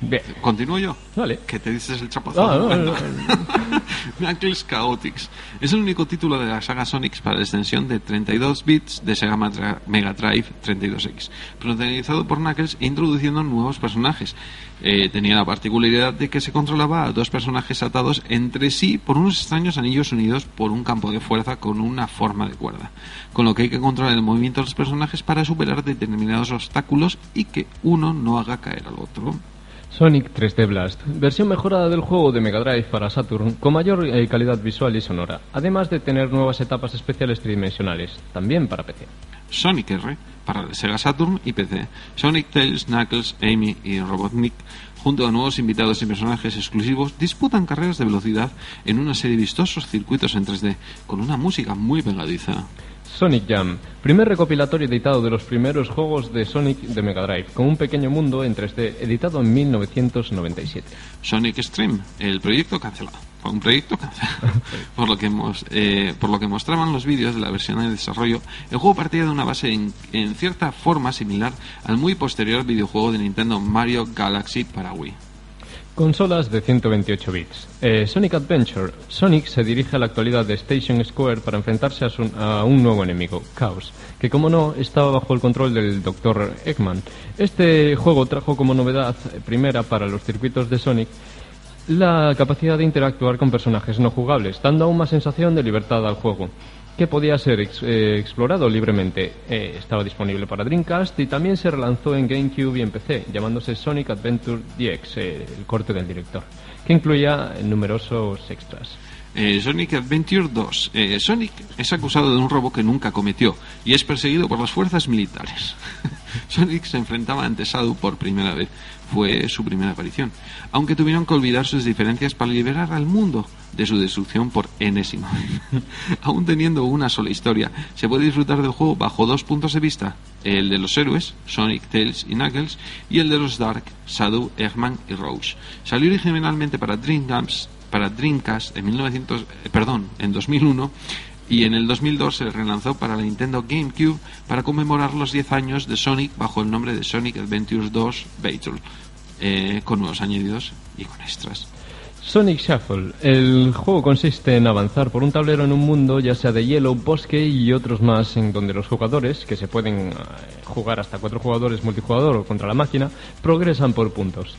Bien. ¿Continúo yo? Vale. Que te dices el chapazo. Ah, Knuckles Chaotix. Es el único título de la saga Sonic para la extensión de 32 bits de Sega Mega Drive 32X, protagonizado por Knuckles e introduciendo nuevos personajes. Eh, tenía la particularidad de que se controlaba a dos personajes atados entre sí por unos extraños anillos unidos por un campo de fuerza con una forma de cuerda, con lo que hay que controlar el movimiento de los personajes para superar determinados obstáculos y que uno no haga caer al otro. Sonic 3D Blast, versión mejorada del juego de Mega Drive para Saturn con mayor eh, calidad visual y sonora, además de tener nuevas etapas especiales tridimensionales, también para PC. Sonic R para Sega Saturn y PC. Sonic Tails, Knuckles, Amy y Robotnik, junto a nuevos invitados y personajes exclusivos, disputan carreras de velocidad en una serie de vistosos circuitos en 3D, con una música muy pegadiza. Sonic Jam, primer recopilatorio editado de los primeros juegos de Sonic de Mega Drive, con un pequeño mundo en 3D, editado en 1997. Sonic Stream, el proyecto cancelado. Un proyecto cancelado. por, lo que eh, por lo que mostraban los vídeos de la versión de desarrollo, el juego partía de una base en, en cierta forma similar al muy posterior videojuego de Nintendo Mario Galaxy para Wii. Consolas de 128 bits. Eh, Sonic Adventure. Sonic se dirige a la actualidad de Station Square para enfrentarse a, un nuevo enemigo, Chaos, que como no estaba bajo el control del Dr. Eggman. Este juego trajo como novedad primera para los circuitos de Sonic la capacidad de interactuar con personajes no jugables, dando aún más sensación de libertad al juego que podía ser eh, explorado libremente. Eh, estaba disponible para Dreamcast y también se relanzó en GameCube y en PC, llamándose Sonic Adventure DX, eh, el corte del director, que incluía numerosos extras. Sonic Adventure 2. Sonic es acusado de un robo que nunca cometió y es perseguido por las fuerzas militares. Sonic se enfrentaba ante Shadow por primera vez. Fue su primera aparición. Aunque tuvieron que olvidar sus diferencias para liberar al mundo de su destrucción por enésima Aún teniendo una sola historia, se puede disfrutar del juego bajo dos puntos de vista, el de los héroes, Sonic, Tails y Knuckles, y el de los Dark, Shadow, Eggman y Rouge. Salió originalmente para Dreamcast, para Dreamcast en 1900, eh, perdón, en 2001 y en el 2002 se relanzó para la Nintendo GameCube para conmemorar los 10 años de Sonic bajo el nombre de Sonic Adventures 2 Battle, eh, con nuevos añadidos y con extras. Sonic Shuffle. El juego consiste en avanzar por un tablero en un mundo, ya sea de hielo, bosque y otros más, en donde los jugadores, que se pueden eh, jugar hasta cuatro jugadores multijugador o contra la máquina, progresan por puntos.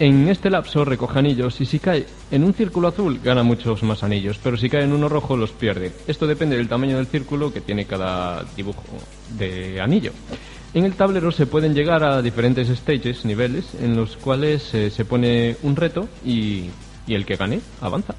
En este lapso recoge anillos y si cae en un círculo azul gana muchos más anillos, pero si cae en uno rojo los pierde. Esto depende del tamaño del círculo que tiene cada dibujo de anillo. En el tablero se pueden llegar a diferentes stages, niveles, en los cuales eh, se pone un reto y, el que gane avanza.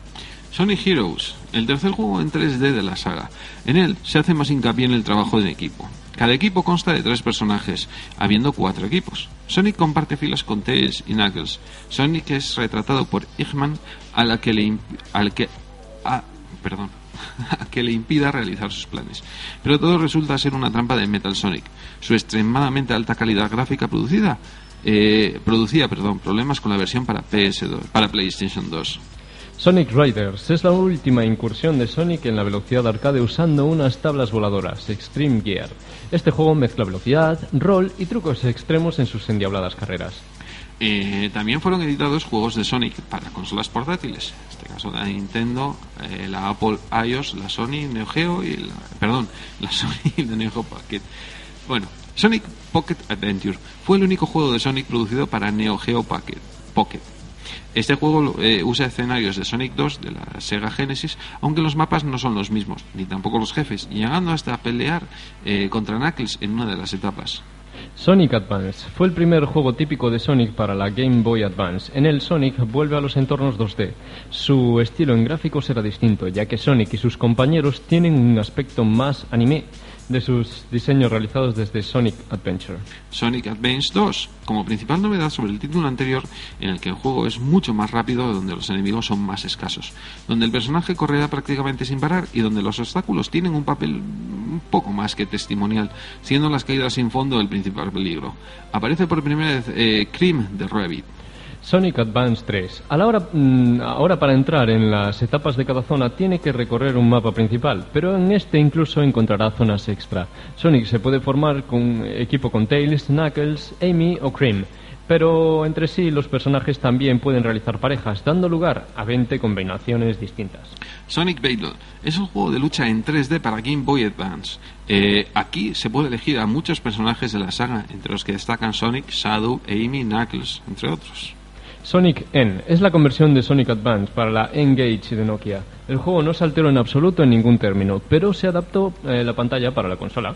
Sonic Heroes, el tercer juego en 3D de la saga. En él se hace más hincapié en el trabajo de equipo. Cada equipo consta de tres personajes, habiendo cuatro equipos. Sonic comparte filas con Tails y Knuckles. Sonic es retratado por Eggman, a la que le al que a, que le impida realizar sus planes. Pero todo resulta ser una trampa de Metal Sonic. Su extremadamente alta calidad gráfica producida eh, producía, problemas con la versión para PS2, para PlayStation 2. Sonic Riders es la última incursión de Sonic en la velocidad arcade usando unas tablas voladoras, Extreme Gear. Este juego mezcla velocidad, rol y trucos extremos en sus endiabladas carreras. Eh, también fueron editados juegos de Sonic para consolas portátiles. En este caso la Nintendo, eh, la Apple iOS, la Sony Neo Geo y la, perdón, la Sony la Neo Geo Pocket. Bueno, Sonic Pocket Adventure fue el único juego de Sonic producido para Neo Geo Pocket. Pocket. Este juego eh, usa escenarios de Sonic 2 de la Sega Genesis, aunque los mapas no son los mismos, ni tampoco los jefes, llegando hasta a pelear eh, contra Knuckles en una de las etapas. Sonic Advance fue el primer juego típico de Sonic para la Game Boy Advance. En él Sonic vuelve a los entornos 2D. Su estilo en gráficos era distinto, ya que Sonic y sus compañeros tienen un aspecto más anime de sus diseños realizados desde Sonic Adventure. Sonic Advance 2, como principal novedad sobre el título anterior, en el que el juego es mucho más rápido, donde los enemigos son más escasos, donde el personaje correrá prácticamente sin parar y donde los obstáculos tienen un papel un poco más que testimonial, siendo las caídas sin fondo el principal peligro. Aparece por primera vez eh, Cream de Rabbit. Sonic Advance 3. A la hora, mm, ahora para entrar en las etapas de cada zona tiene que recorrer un mapa principal, pero en este incluso encontrará zonas extra. Sonic se puede formar con equipo con Tails, Knuckles, Amy o Cream, pero entre sí los personajes también pueden realizar parejas, dando lugar a 20 combinaciones distintas. Sonic Battle es un juego de lucha en 3D para Game Boy Advance. Eh, aquí se puede elegir a muchos personajes de la saga, entre los que destacan Sonic, Shadow, Amy, Knuckles, entre otros. Sonic N es la conversión de Sonic Advance para la N-Gage de Nokia. El juego no se alteró en absoluto en ningún término, pero se adaptó eh, la pantalla para la consola.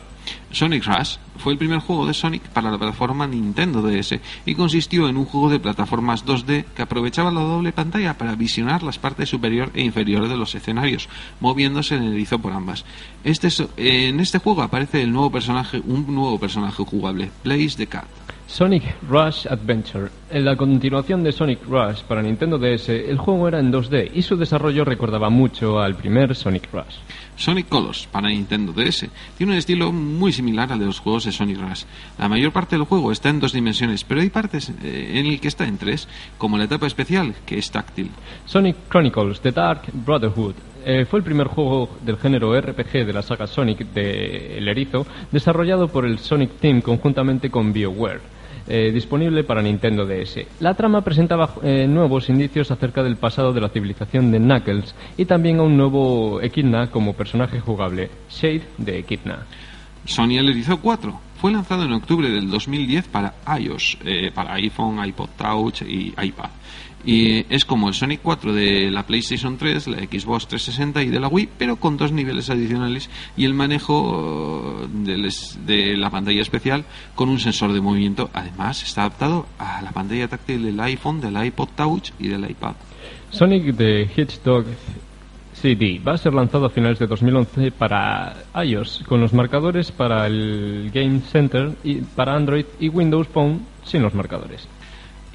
Sonic Rush fue el primer juego de Sonic para la plataforma Nintendo DS y consistió en un juego de plataformas 2D que aprovechaba la doble pantalla para visionar las partes superior e inferior de los escenarios, moviéndose en el erizo por ambas. Este, es- en este juego aparece el nuevo personaje, un nuevo personaje jugable, Blaze the Cat. Sonic Rush Adventure. En la continuación de Sonic Rush para Nintendo DS, el juego era en 2D y su desarrollo recordaba mucho al primer Sonic Rush. Sonic Colors para Nintendo DS tiene un estilo muy similar al de los juegos de Sonic Rush. La mayor parte del juego está en dos dimensiones, pero hay partes eh, en el que está en tres, como la etapa especial, que es táctil. Sonic Chronicles The Dark Brotherhood eh, fue el primer juego del género RPG de la saga Sonic de El Erizo, desarrollado por el Sonic Team conjuntamente con BioWare. Eh, disponible para Nintendo DS. La trama presentaba eh, nuevos indicios acerca del pasado de la civilización de Knuckles y también a un nuevo Echidna como personaje jugable, Shade de Echidna. Sony Erizo 4 fue lanzado en octubre del 2010 para iOS, eh, para iPhone, iPod Touch y iPad. Y es como el Sonic 4 de la PlayStation 3, la Xbox 360 y de la Wii, pero con dos niveles adicionales y el manejo de la pantalla especial con un sensor de movimiento. Además, está adaptado a la pantalla táctil del iPhone, del iPod Touch y del iPad. Sonic the Hedgehog CD va a ser lanzado a finales de 2011 para iOS con los marcadores para el Game Center y para Android y Windows Phone sin los marcadores.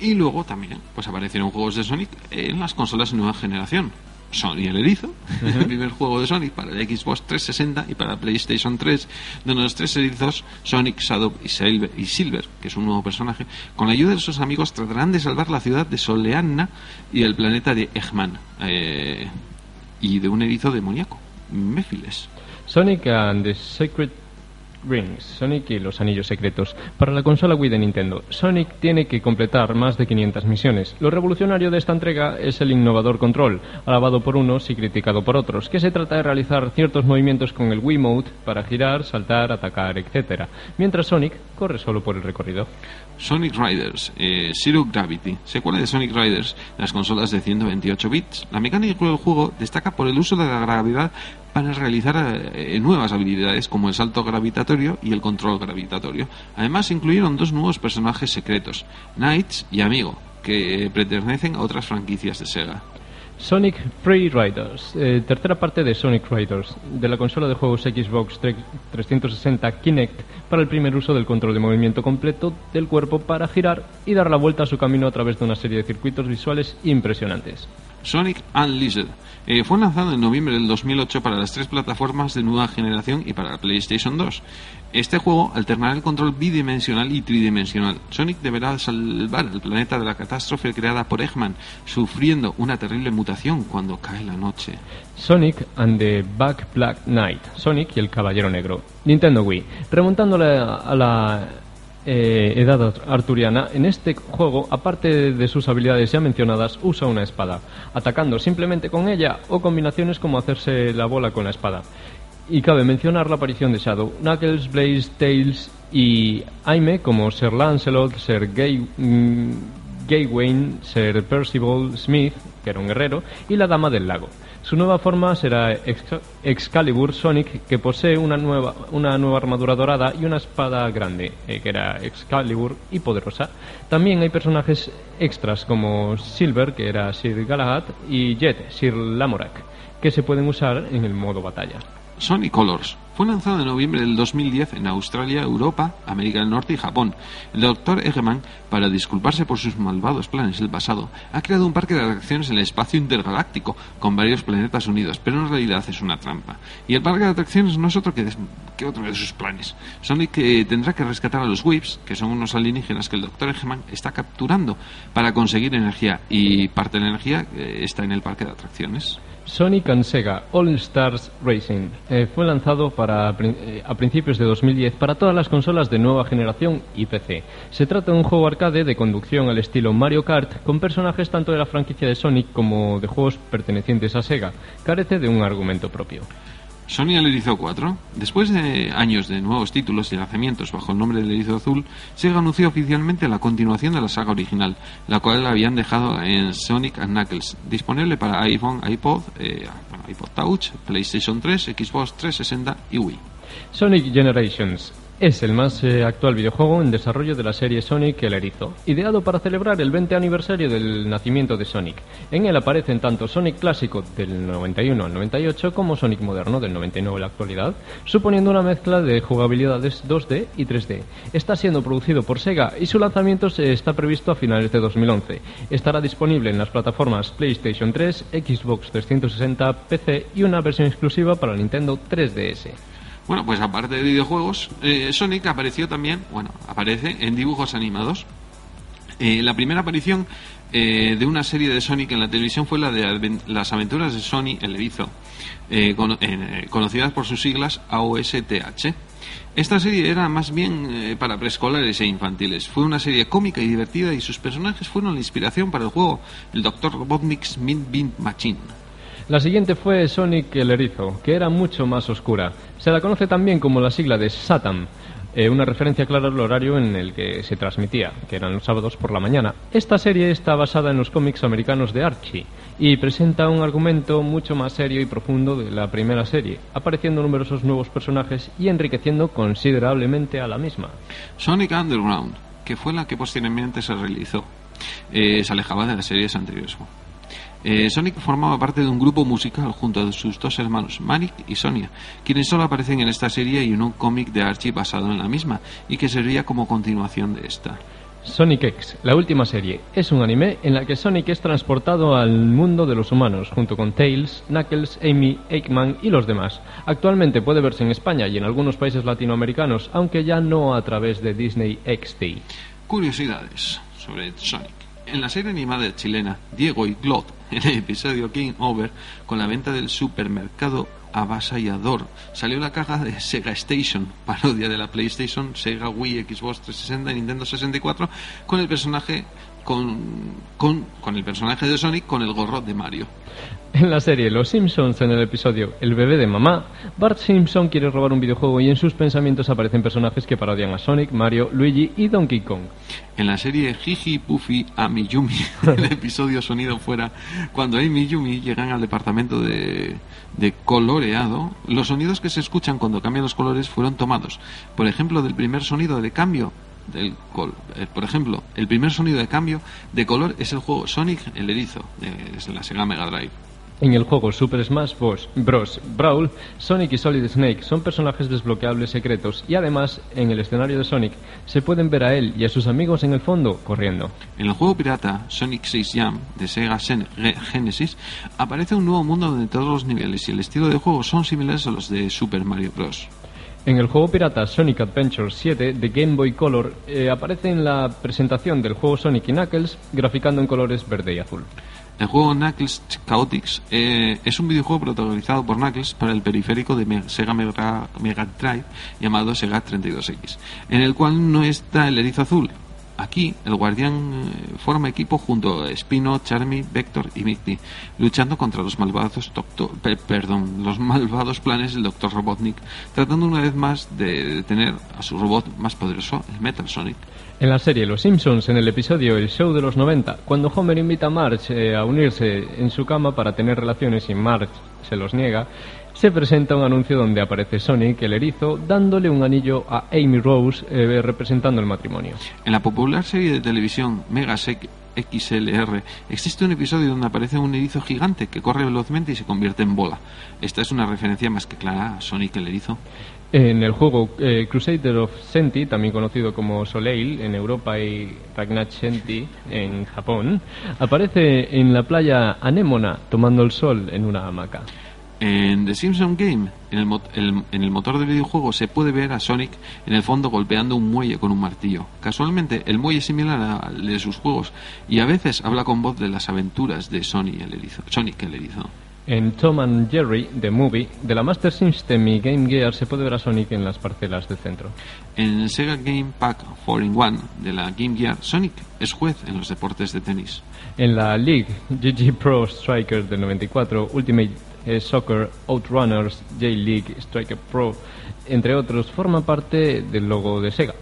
Y luego también pues aparecieron juegos de Sonic en las consolas de nueva generación. Sony el Erizo, el primer juego de Sonic para la Xbox 360 y para la PlayStation 3, donde los tres erizos, Sonic, Shadow y Silver, y Silver, que es un nuevo personaje, con la ayuda de sus amigos tratarán de salvar la ciudad de Soleanna y el planeta de Eggman, eh, y de un erizo demoníaco, Mephiles. Sonic and the Sacred Rings, Sonic y los Anillos Secretos. Para la consola Wii de Nintendo, Sonic tiene que completar más de 500 misiones. Lo revolucionario de esta entrega es el innovador control, alabado por unos y criticado por otros, que se trata de realizar ciertos movimientos con el Wii Mode para girar, saltar, atacar, etc. Mientras Sonic corre solo por el recorrido. Sonic Riders, eh, Zero Gravity, secuela de Sonic Riders, las consolas de 128 bits. La mecánica del juego destaca por el uso de la gravedad para realizar eh, nuevas habilidades como el salto gravitatorio y el control gravitatorio. Además, incluyeron dos nuevos personajes secretos, Knights y Amigo, que pertenecen a otras franquicias de Sega. Sonic Free Riders, eh, tercera parte de Sonic Riders, de la consola de juegos Xbox 360 Kinect para el primer uso del control de movimiento completo del cuerpo para girar y dar la vuelta a su camino a través de una serie de circuitos visuales impresionantes. Sonic Unleashed. Eh, fue lanzado en noviembre del 2008 para las tres plataformas de nueva generación y para la PlayStation 2. Este juego alternará el control bidimensional y tridimensional. Sonic deberá salvar el planeta de la catástrofe creada por Eggman, sufriendo una terrible mutación cuando cae la noche. Sonic and the Back Black Knight. Sonic y el Caballero Negro. Nintendo Wii. Remontándole a la eh, edad arturiana, en este juego, aparte de sus habilidades ya mencionadas, usa una espada, atacando simplemente con ella o combinaciones como hacerse la bola con la espada. Y cabe mencionar la aparición de Shadow, Knuckles, Blaze, Tails y Aime como Sir Lancelot, Sir Gay, mm, Gawain, Sir Percival Smith, que era un guerrero, y la Dama del Lago. Su nueva forma será Excalibur Sonic, que posee una nueva, una nueva armadura dorada y una espada grande, eh, que era Excalibur y poderosa. También hay personajes extras como Silver, que era Sir Galahad, y Jet, Sir Lamorak, que se pueden usar en el modo batalla. Sonic Colors. Fue lanzado en noviembre del 2010 en Australia, Europa, América del Norte y Japón. El Dr. Eggman, para disculparse por sus malvados planes del pasado, ha creado un parque de atracciones en el espacio intergaláctico, con varios planetas unidos, pero en realidad es una trampa. Y el parque de atracciones no es otro que, que otro de sus planes. Sonic eh, tendrá que rescatar a los Whips, que son unos alienígenas que el Dr. Eggman está capturando para conseguir energía, y parte de la energía eh, está en el parque de atracciones. Sonic and Sega All Stars Racing eh, fue lanzado para, eh, a principios de 2010 para todas las consolas de nueva generación y PC. Se trata de un juego arcade de conducción al estilo Mario Kart con personajes tanto de la franquicia de Sonic como de juegos pertenecientes a Sega. Carece de un argumento propio. Sony el Erizo 4. Después de años de nuevos títulos y lanzamientos bajo el nombre del Erizo Azul, Sega anunció oficialmente la continuación de la saga original, la cual habían dejado en Sonic Knuckles, disponible para iPhone, iPod, eh, iPod Touch, PlayStation 3, Xbox 360 y Wii. Sonic Generations es el más eh, actual videojuego en desarrollo de la serie Sonic el Erizo, ideado para celebrar el 20 aniversario del nacimiento de Sonic. En él aparecen tanto Sonic clásico del 91 al 98 como Sonic moderno del 99 a la actualidad, suponiendo una mezcla de jugabilidades 2D y 3D. Está siendo producido por Sega y su lanzamiento está previsto a finales de 2011. Estará disponible en las plataformas PlayStation 3, Xbox 360, PC y una versión exclusiva para Nintendo 3DS. Bueno, pues aparte de videojuegos, eh, Sonic apareció también, bueno, aparece en dibujos animados. Eh, la primera aparición eh, de una serie de Sonic en la televisión fue la de las aventuras de Sony el Erizo, conocidas por sus siglas AOSTH. Esta serie era más bien para preescolares e infantiles. Fue una serie cómica y divertida y sus personajes fueron la inspiración para el juego, el Dr. Robotnik's Mint Bean Machine. La siguiente fue Sonic el Erizo, que era mucho más oscura. Se la conoce también como la sigla de Satan, eh, una referencia clara al horario en el que se transmitía, que eran los sábados por la mañana. Esta serie está basada en los cómics americanos de Archie y presenta un argumento mucho más serio y profundo de la primera serie, apareciendo numerosos nuevos personajes y enriqueciendo considerablemente a la misma. Sonic Underground, que fue la que posteriormente se realizó, eh, se alejaba de las series anteriores. Eh, Sonic formaba parte de un grupo musical junto a sus dos hermanos, Manic y Sonia, quienes solo aparecen en esta serie y en un cómic de Archie basado en la misma, y que sería como continuación de esta. Sonic X, la última serie, es un anime en la que Sonic es transportado al mundo de los humanos, junto con Tails, Knuckles, Amy, Eggman y los demás. Actualmente puede verse en España y en algunos países latinoamericanos, aunque ya no a través de Disney XD. Curiosidades sobre Sonic. En la serie animada chilena, Diego y Glot, en el episodio King Over, con la venta del supermercado avasallador. Salió la caja de Sega Station, parodia de la PlayStation, Sega Wii, Xbox 360 y Nintendo 64, con el personaje con, con, con el personaje de Sonic con el gorro de Mario. En la serie Los Simpsons, en el episodio El bebé de mamá, Bart Simpson quiere robar un videojuego y en sus pensamientos aparecen personajes que parodian a Sonic, Mario, Luigi y Donkey Kong. En la serie Jiji Puffy a Miyumi, el episodio Sonido Fuera, cuando Amy y Yumi llegan al departamento de, de coloreado, los sonidos que se escuchan cuando cambian los colores fueron tomados. Por ejemplo, del primer sonido de cambio del col eh, por ejemplo, el primer sonido de cambio de color es el juego Sonic el erizo, desde la Sega Mega Drive. En el juego Super Smash Bros. Brawl, Sonic y Solid Snake son personajes desbloqueables secretos y además en el escenario de Sonic se pueden ver a él y a sus amigos en el fondo corriendo. En el juego pirata Sonic 6 Jam de Sega Genesis aparece un nuevo mundo donde todos los niveles y el estilo de juego son similares a los de Super Mario Bros. En el juego pirata Sonic Adventure 7 de Game Boy Color eh, aparece en la presentación del juego Sonic y Knuckles graficando en colores verde y azul. El juego Knuckles Chaotix eh, es un videojuego protagonizado por Knuckles para el periférico de Sega Mega, Drive llamado Sega 32X, en el cual no está el erizo azul. Aquí, el guardián eh, forma equipo junto a Spino, Charmy, Vector y Mickey, luchando contra los malvados, doctor, perdón, los malvados planes del Dr. Robotnik, tratando una vez más de detener a su robot más poderoso, el Metal Sonic. En la serie Los Simpsons, en el episodio El Show de los 90, cuando Homer invita a Marge eh, a unirse en su cama para tener relaciones y Marge se los niega, se presenta un anuncio donde aparece Sonic, el erizo, dándole un anillo a Amy Rose eh, representando el matrimonio. En la popular serie de televisión Mega XLR existe un episodio donde aparece un erizo gigante que corre velozmente y se convierte en bola. Esta es una referencia más que clara a Sonic el erizo. En el juego eh, Crusader of Senti, también conocido como Soleil en Europa y Ragnat Senti en Japón, aparece en la playa Anémona tomando el sol en una hamaca. En The Simpson Game, en el, en el, motor del videojuego, se puede ver a Sonic en el fondo golpeando un muelle con un martillo. Casualmente, el muelle es similar al de sus juegos y a veces habla con voz de las aventuras de Sonic el erizo. Sonic el erizo. En Tom and Jerry, The Movie, de la Master System y Game Gear se puede ver a Sonic en las parcelas del centro. En Sega Game Pack 4-in-1 de la Game Gear, Sonic es juez en los deportes de tenis. En la League GG Pro Striker del 94, Ultimate eh, Soccer, Outrunners, J-League, Striker Pro, entre otros, forman parte del logo de Sega.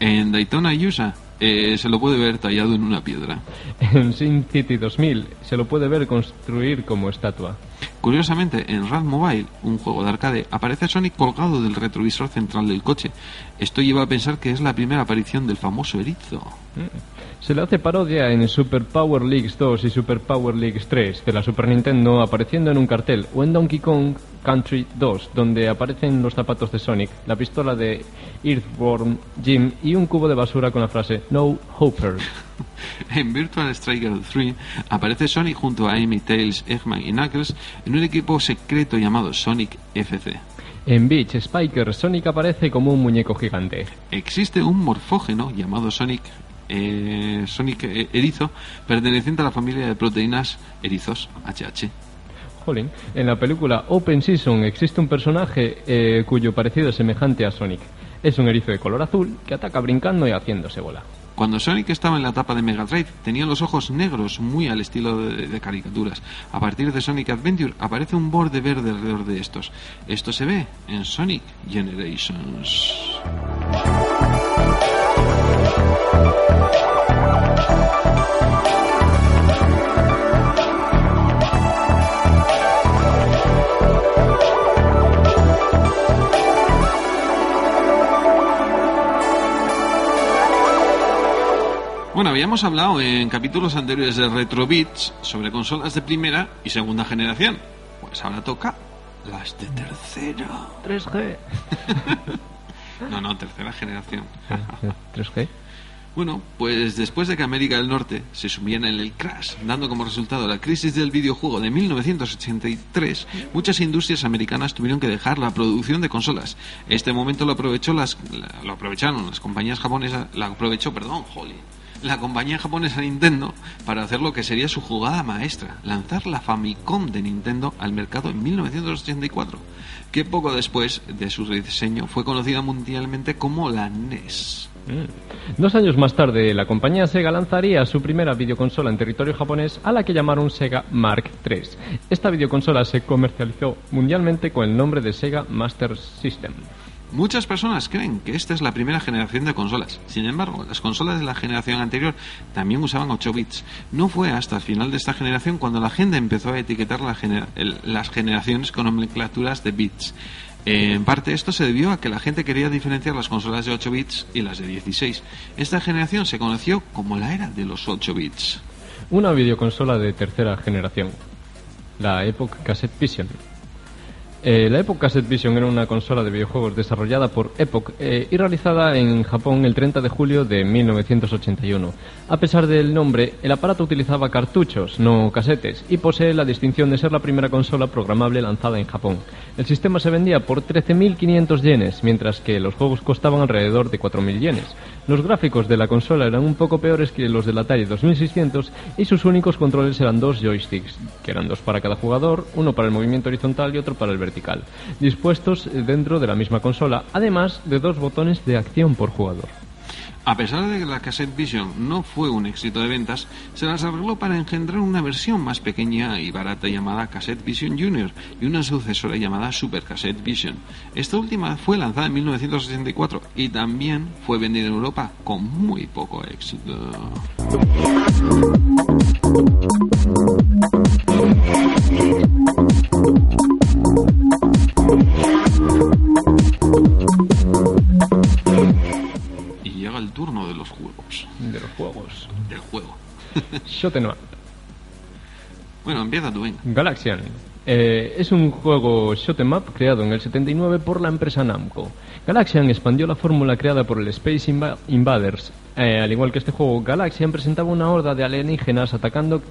En Daytona USA eh, se lo puede ver tallado en una piedra. En Sin City 2000 se lo puede ver construir como estatua. Curiosamente, en Rad Mobile, un juego de arcade, aparece Sonic colgado del retrovisor central del coche. Esto lleva a pensar que es la primera aparición del famoso erizo. Mm. Se le hace parodia en Super Power Leagues 2 y Super Power Leagues 3 de la Super Nintendo apareciendo en un cartel o en Donkey Kong Country 2 donde aparecen los zapatos de Sonic, la pistola de Earthworm Jim y un cubo de basura con la frase No Hopper. en Virtual Striker 3 aparece Sonic junto a Amy, Tails, Eggman y Knuckles en un equipo secreto llamado Sonic FC. En Beach Spiker, Sonic aparece como un muñeco gigante. Existe un morfógeno llamado Sonic eh, Sonic eh, Erizo, perteneciente a la familia de proteínas erizos, HH. Jolín. En la película Open Season existe un personaje eh, cuyo parecido es semejante a Sonic. Es un erizo de color azul que ataca brincando y haciéndose bola. Cuando Sonic estaba en la etapa de Mega Drive, tenía los ojos negros, muy al estilo de, de, caricaturas. A partir de Sonic Adventure aparece un borde verde alrededor de estos. Esto se ve en Sonic Generations. Bueno, habíamos hablado en capítulos anteriores de Retro Beats sobre consolas de primera y segunda generación. Pues ahora toca las de tercera. 3G. no, no, tercera generación. 3G. Bueno, pues después de que América del Norte se sumiera en el crash, dando como resultado la crisis del videojuego de 1983, muchas industrias americanas tuvieron que dejar la producción de consolas. Este momento lo aprovechó las lo aprovecharon las compañías japonesas, la aprovechó, perdón, Holly la compañía japonesa Nintendo para hacer lo que sería su jugada maestra, lanzar la Famicom de Nintendo al mercado en 1984, que poco después de su rediseño fue conocida mundialmente como la NES. Mm. Dos años más tarde, la compañía Sega lanzaría su primera videoconsola en territorio japonés, a la que llamaron Sega Mark III. Esta videoconsola se comercializó mundialmente con el nombre de Sega Master System. Muchas personas creen que esta es la primera generación de consolas. Sin embargo, las consolas de la generación anterior también usaban 8 bits. No fue hasta el final de esta generación cuando la gente empezó a etiquetar las generaciones con nomenclaturas de bits. En parte esto se debió a que la gente quería diferenciar las consolas de 8 bits y las de 16. Esta generación se conoció como la era de los 8 bits. Una videoconsola de tercera generación, la Epoch Cassette Vision eh, la Epoch Cassette Vision era una consola de videojuegos desarrollada por Epoch eh, y realizada en Japón el 30 de julio de 1981. A pesar del nombre, el aparato utilizaba cartuchos, no casetes, y posee la distinción de ser la primera consola programable lanzada en Japón. El sistema se vendía por 13.500 yenes, mientras que los juegos costaban alrededor de 4.000 yenes. Los gráficos de la consola eran un poco peores que los del Atari 2600 y sus únicos controles eran dos joysticks, que eran dos para cada jugador, uno para el movimiento horizontal y otro para el vertical dispuestos dentro de la misma consola, además de dos botones de acción por jugador. A pesar de que la Cassette Vision no fue un éxito de ventas, se las arregló para engendrar una versión más pequeña y barata llamada Cassette Vision Junior y una sucesora llamada Super Cassette Vision. Esta última fue lanzada en 1964 y también fue vendida en Europa con muy poco éxito. Turno de los juegos. De los juegos. Del juego. Shoten Up. Bueno, empieza tú, venga. Galaxian. Eh, es un juego shoot'em up creado en el 79 por la empresa Namco. Galaxian expandió la fórmula creada por el Space Invaders. Eh, al igual que este juego, Galaxian presentaba una horda de alienígenas atacando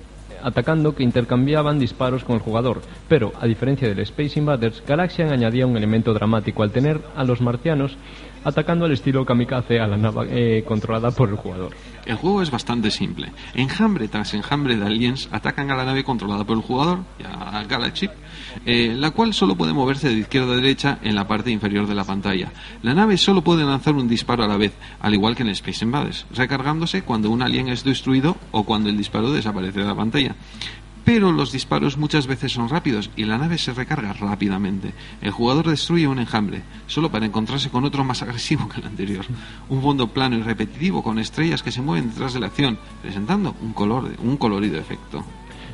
atacando que intercambiaban disparos con el jugador, pero a diferencia del Space Invaders, Galaxian añadía un elemento dramático al tener a los marcianos atacando al estilo kamikaze a la nave eh, controlada por el jugador. El juego es bastante simple. Enjambre tras enjambre de aliens atacan a la nave controlada por el jugador, a Galaxy, eh, la cual solo puede moverse de izquierda a derecha en la parte inferior de la pantalla. La nave solo puede lanzar un disparo a la vez, al igual que en Space Invaders, recargándose cuando un alien es destruido o cuando el disparo desaparece de la pantalla pero los disparos muchas veces son rápidos y la nave se recarga rápidamente. El jugador destruye un enjambre, solo para encontrarse con otro más agresivo que el anterior. Un fondo plano y repetitivo con estrellas que se mueven detrás de la acción, presentando un, color, un colorido efecto.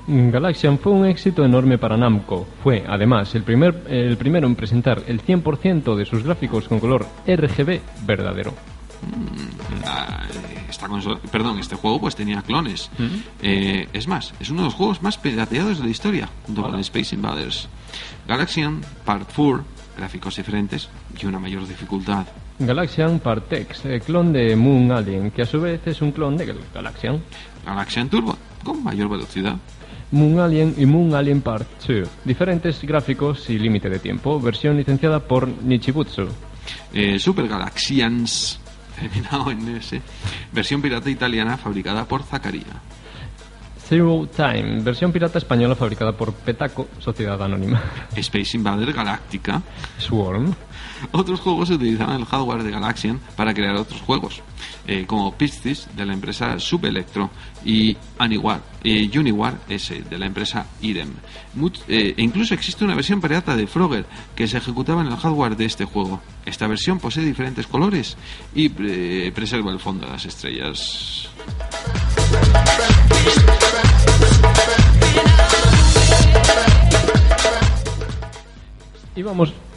Galaxian fue un éxito enorme para Namco. Fue, además, el, primer, el primero en presentar el 100% de sus gráficos con color RGB verdadero. Mm, esta perdón, este juego pues tenía clones. Eh, es más, es uno de los juegos más pirateados de la historia, junto con Space Invaders. Galaxian Part 4, gráficos diferentes y una mayor dificultad. Galaxian Part X, el clon de Moon Alien, que a su vez es un clon de Galaxian. Galaxian Turbo, con mayor velocidad. Moon Alien y Moon Alien Part 2, diferentes gráficos y límite de tiempo, versión licenciada por Nichibutsu. Eh, Super Galaxians terminado en S, versión pirata italiana fabricada por Zacaria. Zero Time, versión pirata española fabricada por Petaco, Sociedad Anónima. Space Invader Galáctica. Swarm. Otros juegos utilizaban el hardware de Galaxian para crear otros juegos, eh, como Piscis de la empresa Subelectro y Aniwar, eh, Uniwar S de la empresa Idem. Eh, e incluso existe una versión pirata de Frogger que se ejecutaba en el hardware de este juego. Esta versión posee diferentes colores y preserva el fondo de las estrellas.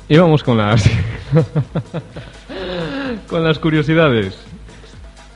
Y vamos con las con las curiosidades.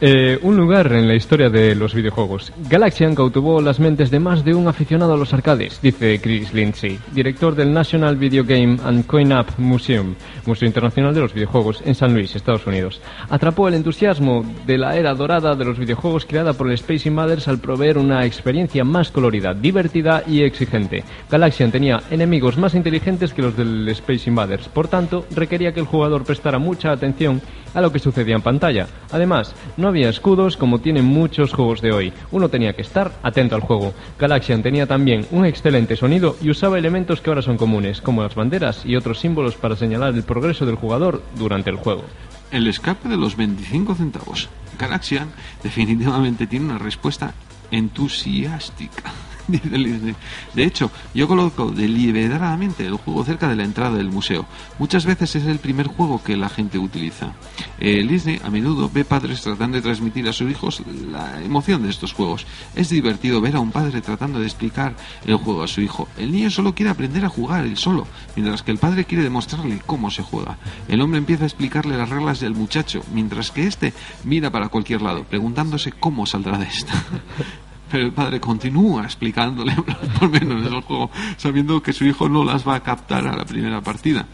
Eh, un lugar en la historia de los videojuegos. Galaxian cautivó las mentes de más de un aficionado a los arcades, dice Chris Lindsay, director del National Video Game and Coin-Up Museum, Museo Internacional de los Videojuegos, en San Luis, Estados Unidos. Atrapó el entusiasmo de la era dorada de los videojuegos creada por el Space Invaders al proveer una experiencia más colorida, divertida y exigente. Galaxian tenía enemigos más inteligentes que los del Space Invaders, por tanto, requería que el jugador prestara mucha atención a lo que sucedía en pantalla. Además, no había escudos como tienen muchos juegos de hoy. Uno tenía que estar atento al juego. Galaxian tenía también un excelente sonido y usaba elementos que ahora son comunes, como las banderas y otros símbolos para señalar el progreso del jugador durante el juego. El escape de los 25 centavos. Galaxian definitivamente tiene una respuesta entusiástica. De hecho, yo coloco deliberadamente el juego cerca de la entrada del museo. Muchas veces es el primer juego que la gente utiliza. Eh, Disney a menudo ve padres tratando de transmitir a sus hijos la emoción de estos juegos. Es divertido ver a un padre tratando de explicar el juego a su hijo. El niño solo quiere aprender a jugar él solo, mientras que el padre quiere demostrarle cómo se juega. El hombre empieza a explicarle las reglas del muchacho, mientras que éste mira para cualquier lado, preguntándose cómo saldrá de esta. Pero el padre continúa explicándole por menos el juego, sabiendo que su hijo no las va a captar a la primera partida.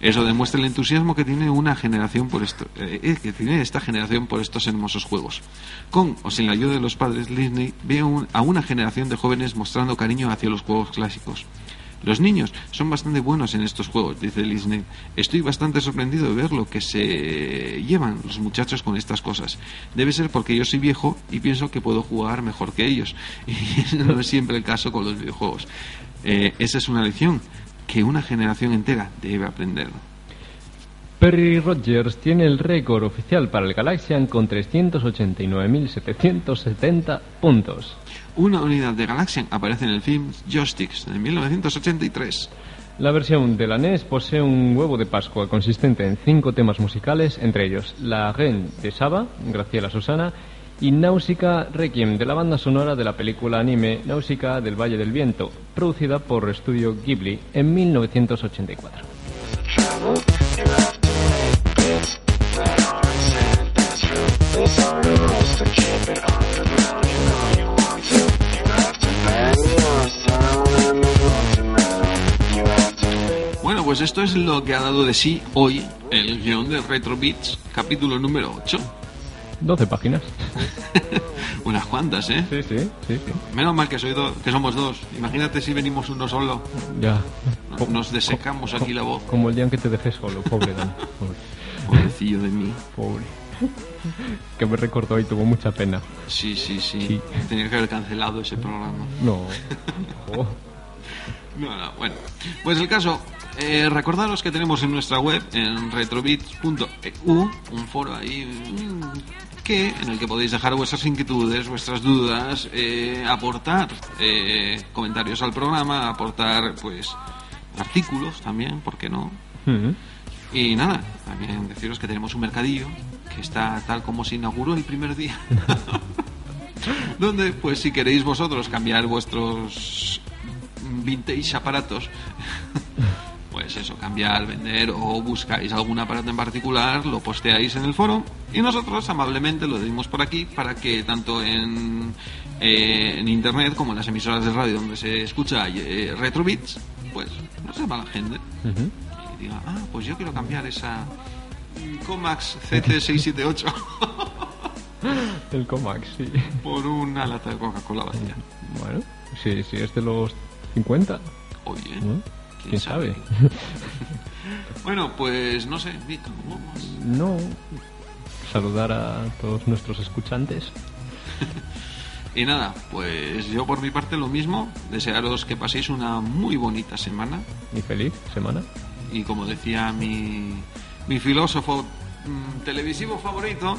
Eso demuestra el entusiasmo que tiene una generación por eh, eh, que tiene esta generación por estos hermosos juegos. Con o sin la ayuda de los padres, Disney ve a una generación de jóvenes mostrando cariño hacia los juegos clásicos. Los niños son bastante buenos en estos juegos, dice Disney. Estoy bastante sorprendido de ver lo que se llevan los muchachos con estas cosas. Debe ser porque yo soy viejo y pienso que puedo jugar mejor que ellos. Y no es siempre el caso con los videojuegos. Eh, esa es una lección que una generación entera debe aprender. Perry Rogers tiene el récord oficial para el Galaxian con 389.770 puntos. Una unidad de Galaxian aparece en el film Joysticks de 1983. La versión de la NES posee un huevo de Pascua consistente en cinco temas musicales, entre ellos La Reine de Saba, Graciela Susana, y Náusica Requiem de la banda sonora de la película anime Náusica del Valle del Viento, producida por Estudio Ghibli en 1984. Pues esto es lo que ha dado de sí hoy el guion de Retro Beats, capítulo número 8. 12 páginas. Unas cuantas, ¿eh? Sí, sí, sí, sí. Menos mal que, soy do- que somos dos. Imagínate si venimos uno solo. Ya. No- Nos desecamos aquí la voz. Como el día en que te dejé solo, pobre Dan. Pobre. Pobrecillo de mí. pobre. Que me recordó y tuvo mucha pena. Sí, sí, sí, Sí. Tenía que haber cancelado ese programa. No. Oh. No, no, bueno. Pues el caso, eh, recordaros que tenemos en nuestra web, en retrobits.eu, un foro ahí mm, que en el que podéis dejar vuestras inquietudes, vuestras dudas, eh, aportar eh, comentarios al programa, aportar pues artículos también, ¿por qué no? Y nada, también deciros que tenemos un mercadillo que está tal como se inauguró el primer día. Donde, pues si queréis vosotros cambiar vuestros vintage aparatos, pues eso, cambiar, vender o buscáis algún aparato en particular, lo posteáis en el foro y nosotros amablemente lo dimos por aquí para que tanto en, eh, en internet como en las emisoras de radio donde se escucha eh, Retrobits, pues no sepa la gente y diga, ah, pues yo quiero cambiar esa Comax CT678 El Comax, sí. por una lata de Coca-Cola vacía. Bueno, sí, sí, es de los 50. Oye, ¿no? ¿Quién sabe? Bueno, pues no sé, Víctor, vamos. No. Saludar a todos nuestros escuchantes. Y nada, pues yo por mi parte lo mismo, desearos que paséis una muy bonita semana Y feliz semana. y como decía mi, mi filósofo mm, televisivo favorito,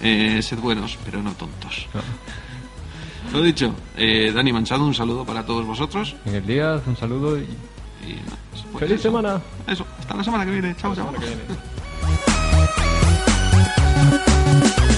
eh, sed buenos, pero no tontos. No. Lo dicho, eh, Dani Manchado, un saludo para todos vosotros. En el día, un saludo y ¡Feliz semana! Eso, hasta la semana que viene. Chao, chao.